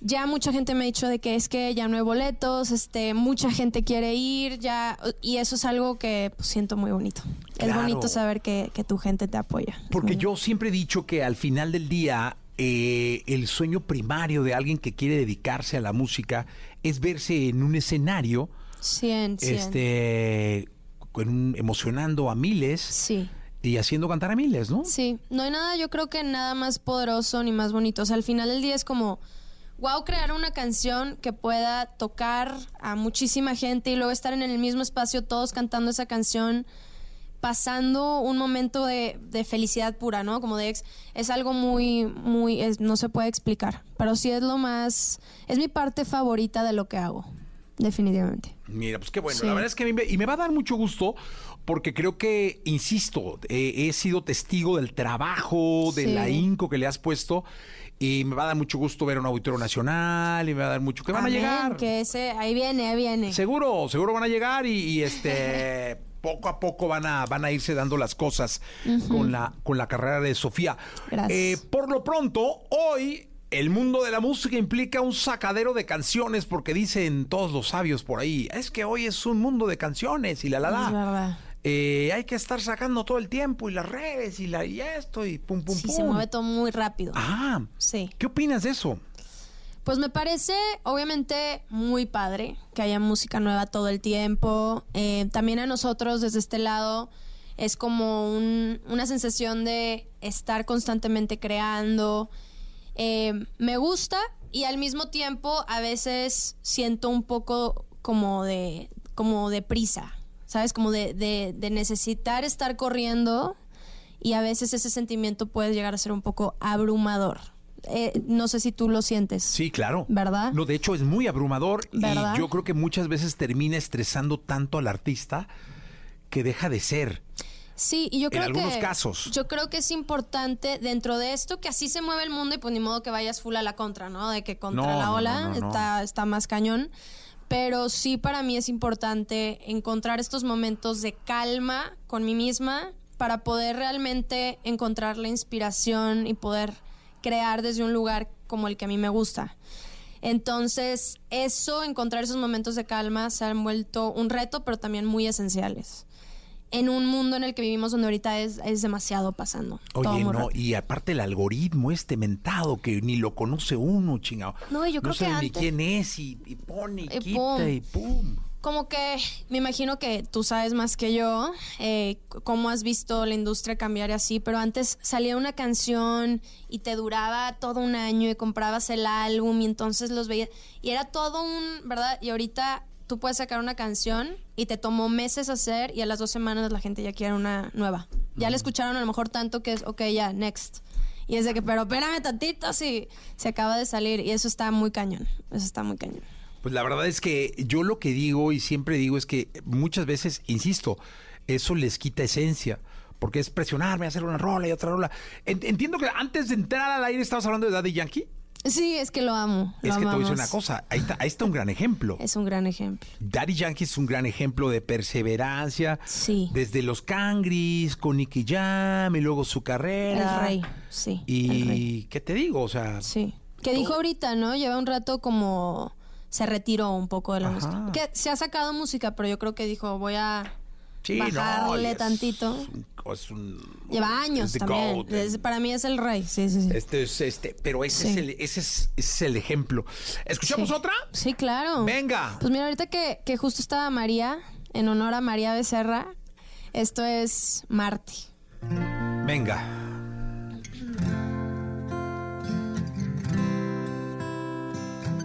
ya mucha gente me ha dicho de que es que ya no hay boletos, este, mucha gente quiere ir, ya, y eso es algo que pues, siento muy bonito. Es bonito saber que, que tu gente te apoya. Porque yo siempre he dicho que al final del día eh, el sueño primario de alguien que quiere dedicarse a la música es verse en un escenario, 100, 100. este, con un- emocionando a miles Sí. y haciendo cantar a miles, ¿no? Sí, no hay nada, yo creo que nada más poderoso ni más bonito. O sea, al final del día es como, wow, crear una canción que pueda tocar a muchísima gente y luego estar en el mismo espacio todos cantando esa canción, pasando un momento de, de felicidad pura, ¿no? Como de ex, es algo muy, muy, es- no se puede explicar, pero sí es lo más, es mi parte favorita de lo que hago, definitivamente. Mira, pues qué bueno. Sí. La verdad es que a mí me, y me va a dar mucho gusto porque creo que, insisto, eh, he sido testigo del trabajo, del Sí. ahínco que le has puesto y me va a dar mucho gusto ver un auditorio nacional y me va a dar mucho que van Amén, a llegar. Que ese, ahí viene, ahí viene. Seguro, seguro van a llegar y, y, este (laughs) poco a poco van a van a irse dando las cosas con la con la carrera de Sofía. Gracias. Eh, por lo pronto, hoy el mundo de la música implica un sacadero de canciones porque dicen todos los sabios por ahí, es que hoy es un mundo de canciones y la la la. Es verdad. Eh, hay que estar sacando todo el tiempo y las redes y la y esto y pum pum Sí, pum. se mueve todo muy rápido. Ah, Sí. ¿qué opinas de eso? Pues me parece, obviamente, muy padre que haya música nueva todo el tiempo. Eh, también a nosotros, desde este lado, es como un- una sensación de estar constantemente creando. Eh, me gusta y al mismo tiempo a veces siento un poco como de, como de prisa, ¿sabes? Como de, de- de necesitar estar corriendo y a veces ese sentimiento puede llegar a ser un poco abrumador. Eh, no sé si tú lo sientes. Sí, claro. ¿Verdad? No, de hecho es muy abrumador ¿Verdad? y yo creo que muchas veces termina estresando tanto al artista que deja de ser. Sí, y yo En creo algunos que casos. yo creo que es importante dentro de esto que así se mueve el mundo y pues ni modo que vayas full a la contra, ¿no? De que contra No, la ola no, no, no. está está más cañón. Pero sí para mí es importante encontrar estos momentos de calma con mí misma para poder realmente encontrar la inspiración y poder crear desde un lugar como el que a mí me gusta. Entonces, eso, encontrar esos momentos de calma se han vuelto un reto, pero también muy esenciales. En un mundo en el que vivimos donde ahorita es, es demasiado pasando. Oye, no, rápido. y aparte el algoritmo este mentado que ni lo conoce uno, chingado. No, yo creo que sabe ni antes- quién es y, y pone y, Y quita pum. y pum. Como que me imagino que tú sabes más que yo eh, cómo has visto la industria cambiar así, pero antes salía una canción y te duraba todo un año y comprabas el álbum y entonces los veías y era todo un, ¿verdad? Y ahorita tú puedes sacar una canción y te tomó meses hacer y a las dos semanas la gente ya quiere una nueva. Ya la escucharon a lo mejor tanto que es, ok, ya, next. Y es de que, pero espérame tantito si se acaba de salir y eso está muy cañón, eso está muy cañón. Pues la verdad es que yo lo que digo y siempre digo es que muchas veces, insisto, eso les quita esencia. Porque es presionarme, hacer una rola y otra rola. En- Entiendo que antes de entrar al aire estabas hablando de Daddy Yankee. Sí, es que lo amo. Es que te voy a decir una cosa. Ahí está, ahí está un gran ejemplo. Es un gran ejemplo. Daddy Yankee es un gran ejemplo de perseverancia. Sí. Desde los Cangris, con Nicky Jam y luego su carrera. El rey, sí. el Y rey. ¿qué te digo? O sea, Sí. Que dijo ahorita, ¿no? Lleva un rato como se retiró un poco de la Ajá. música. Que se ha sacado música, pero yo creo que dijo, voy a sí, no, bajarle y es tantito. es un- Lleva años también. Es- para mí es el rey, sí, sí, sí. Este es este, pero ese, Sí. es, el, ese, es, ese es el ejemplo. ¿Escuchamos Sí. otra? Sí, claro. Venga. Pues mira, ahorita que, que justo estaba María, en honor a María Becerra, esto es Marty. Venga.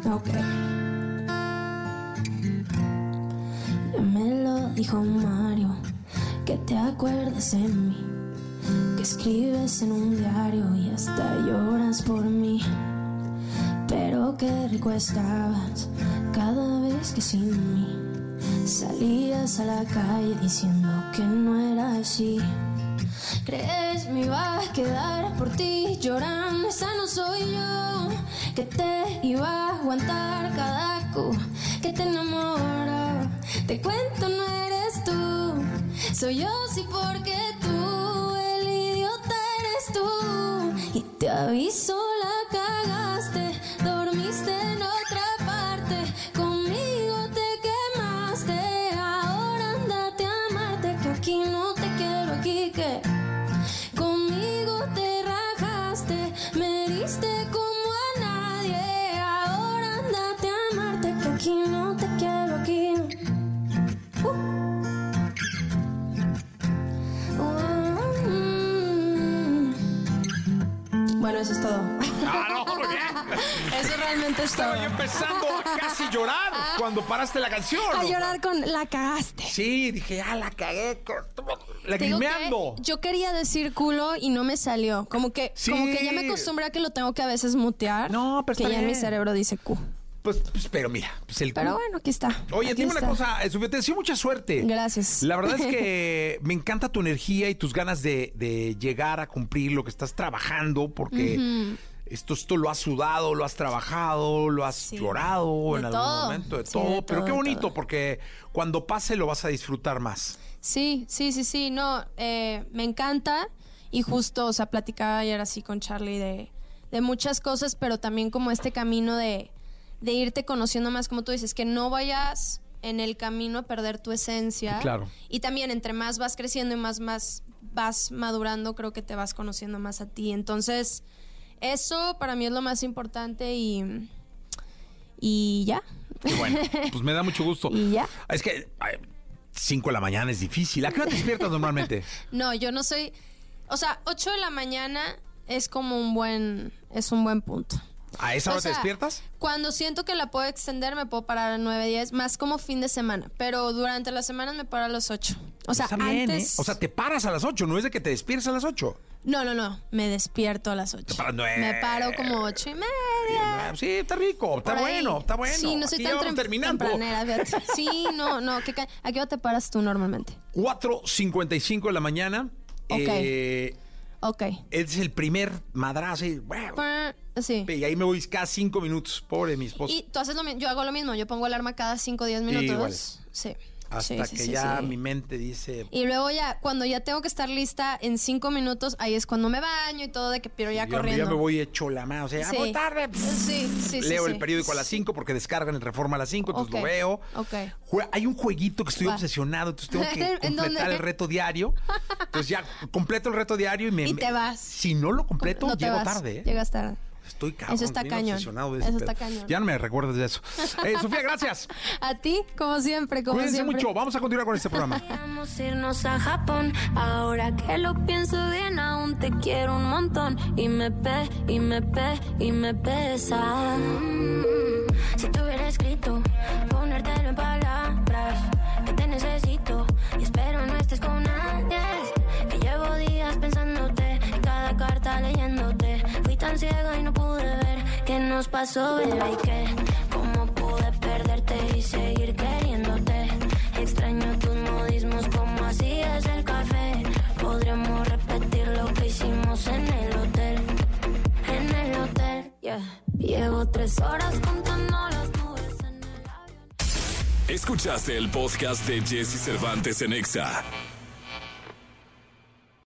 Ok. Me lo dijo Mario, que te acuerdas de mí, que escribes en un diario y hasta lloras por mí. Pero qué rico estabas cada vez que sin mí salías a la calle diciendo que no era así. ¿Crees me iba a quedar por ti llorando? Esa no soy yo. Que te iba a aguantar cada cu que te enamora. Te cuento, no eres tú. Soy yo, sí, porque tú, el idiota eres tú. Y te aviso, Estaba yo empezando a casi llorar cuando paraste la canción. A llorar con la cagaste. Sí, dije, ah, la cagué. digo que Lagrimeando. yo quería decir culo y no me salió. Como que, Sí. como que ya me acostumbré a que lo tengo que a veces mutear. No, pero Que ya en mi cerebro dice Q. Pues, pues, pero mira, pues el Pero cu- bueno, aquí está. Oye, aquí dime una está. cosa, eh, te deseo mucha suerte. Gracias. La verdad es que (laughs) me encanta tu energía y tus ganas de, de llegar a cumplir lo que estás trabajando, porque esto, esto lo has sudado, lo has trabajado, lo has Sí. llorado De en algún momento, de Sí, todo. de pero qué bonito, todo. porque cuando pase lo vas a disfrutar más. Sí, sí, sí, sí. No, eh, me encanta. Y justo, o sea, platicaba ayer así con Charlie de, de muchas cosas, pero también como este camino de, de irte conociendo más, como tú dices, que no vayas en el camino a perder tu esencia. Claro. Y también entre más vas creciendo y más, más vas madurando, creo que te vas conociendo más a ti. Entonces, eso para mí es lo más importante y, Y ya. Qué bueno, (laughs) pues me da mucho gusto. Y ya. Es que 5 de la mañana es difícil. ¿A qué hora te despiertas normalmente? (laughs) No, yo no soy. O sea, 8 de la mañana es como un buen. Es un buen punto. ¿A esa O hora te despiertas? Cuando siento que la puedo extender, me puedo parar a 9, 10, más como fin de semana. Pero durante las semanas me paro a los 8. O sea, Está bien, antes. ¿eh? O sea, te paras a las 8, no es de que te despiertes a las 8. No, no, no. Me despierto a las 8. paras nueve. Me paro como 8 y media. Sí, está rico, está por ahí. bueno, está bueno. Sí, no soy Aquí tan terminando. Sí, no, no. ¿qué ¿A qué hora te paras tú normalmente? 4.55 de la mañana. Ok. Eh, Ok. es el primer madrazo. Y, bueno, Sí. y ahí me voy cada 5 minutos. Pobre mi esposo. Y tú haces lo mismo. Yo hago lo mismo. Yo pongo alarma cada 5 o 10 minutos. igual. Sí. Hasta Sí, sí, que sí, ya mi mente dice. Y luego ya, cuando ya tengo que estar lista en cinco minutos, ahí es cuando me baño y todo de que pero ya yo corriendo. ya me voy hecho la mano. O sea, voy tarde. Sí, sí, sí, Leo el periódico a las 5 porque descargan el Reforma a las 5, entonces lo veo. ok. Jue- Hay un jueguito que estoy Va. obsesionado, entonces tengo que (laughs) ¿En completar el reto diario. Entonces ya completo el reto diario y me. (laughs) Y te vas. Si no lo completo, No llego vas, tarde. ¿eh? Llegas tarde. Estoy cabrón. Eso está cañón. obsesionado de Eso ese está pedo. cañón. Ya no me recuerdas de eso. Eh, (laughs) Sofía, gracias. A ti, como siempre, como Cuídense siempre. mucho. Vamos a continuar con este programa. Vamos a irnos a Japón. Ahora que lo pienso bien, aún te quiero un montón. Y me pe, y me pe, y me pesa. Mm, Si te hubiera escrito, ponértelo en palabras. Que te necesito y espero no estés con nadie. Que llevo días pensándote, y cada carta leyéndote. Tan ciega y no pude ver qué nos pasó, bebé. Y que, cómo pude perderte y seguir queriéndote. Extraño tus modismos como hacías el café. Podríamos repetir lo que hicimos en el hotel. En el hotel, yeah. Llevo tres horas contando las nubes en el avión. Escuchaste el podcast de Jesse Cervantes en Exa.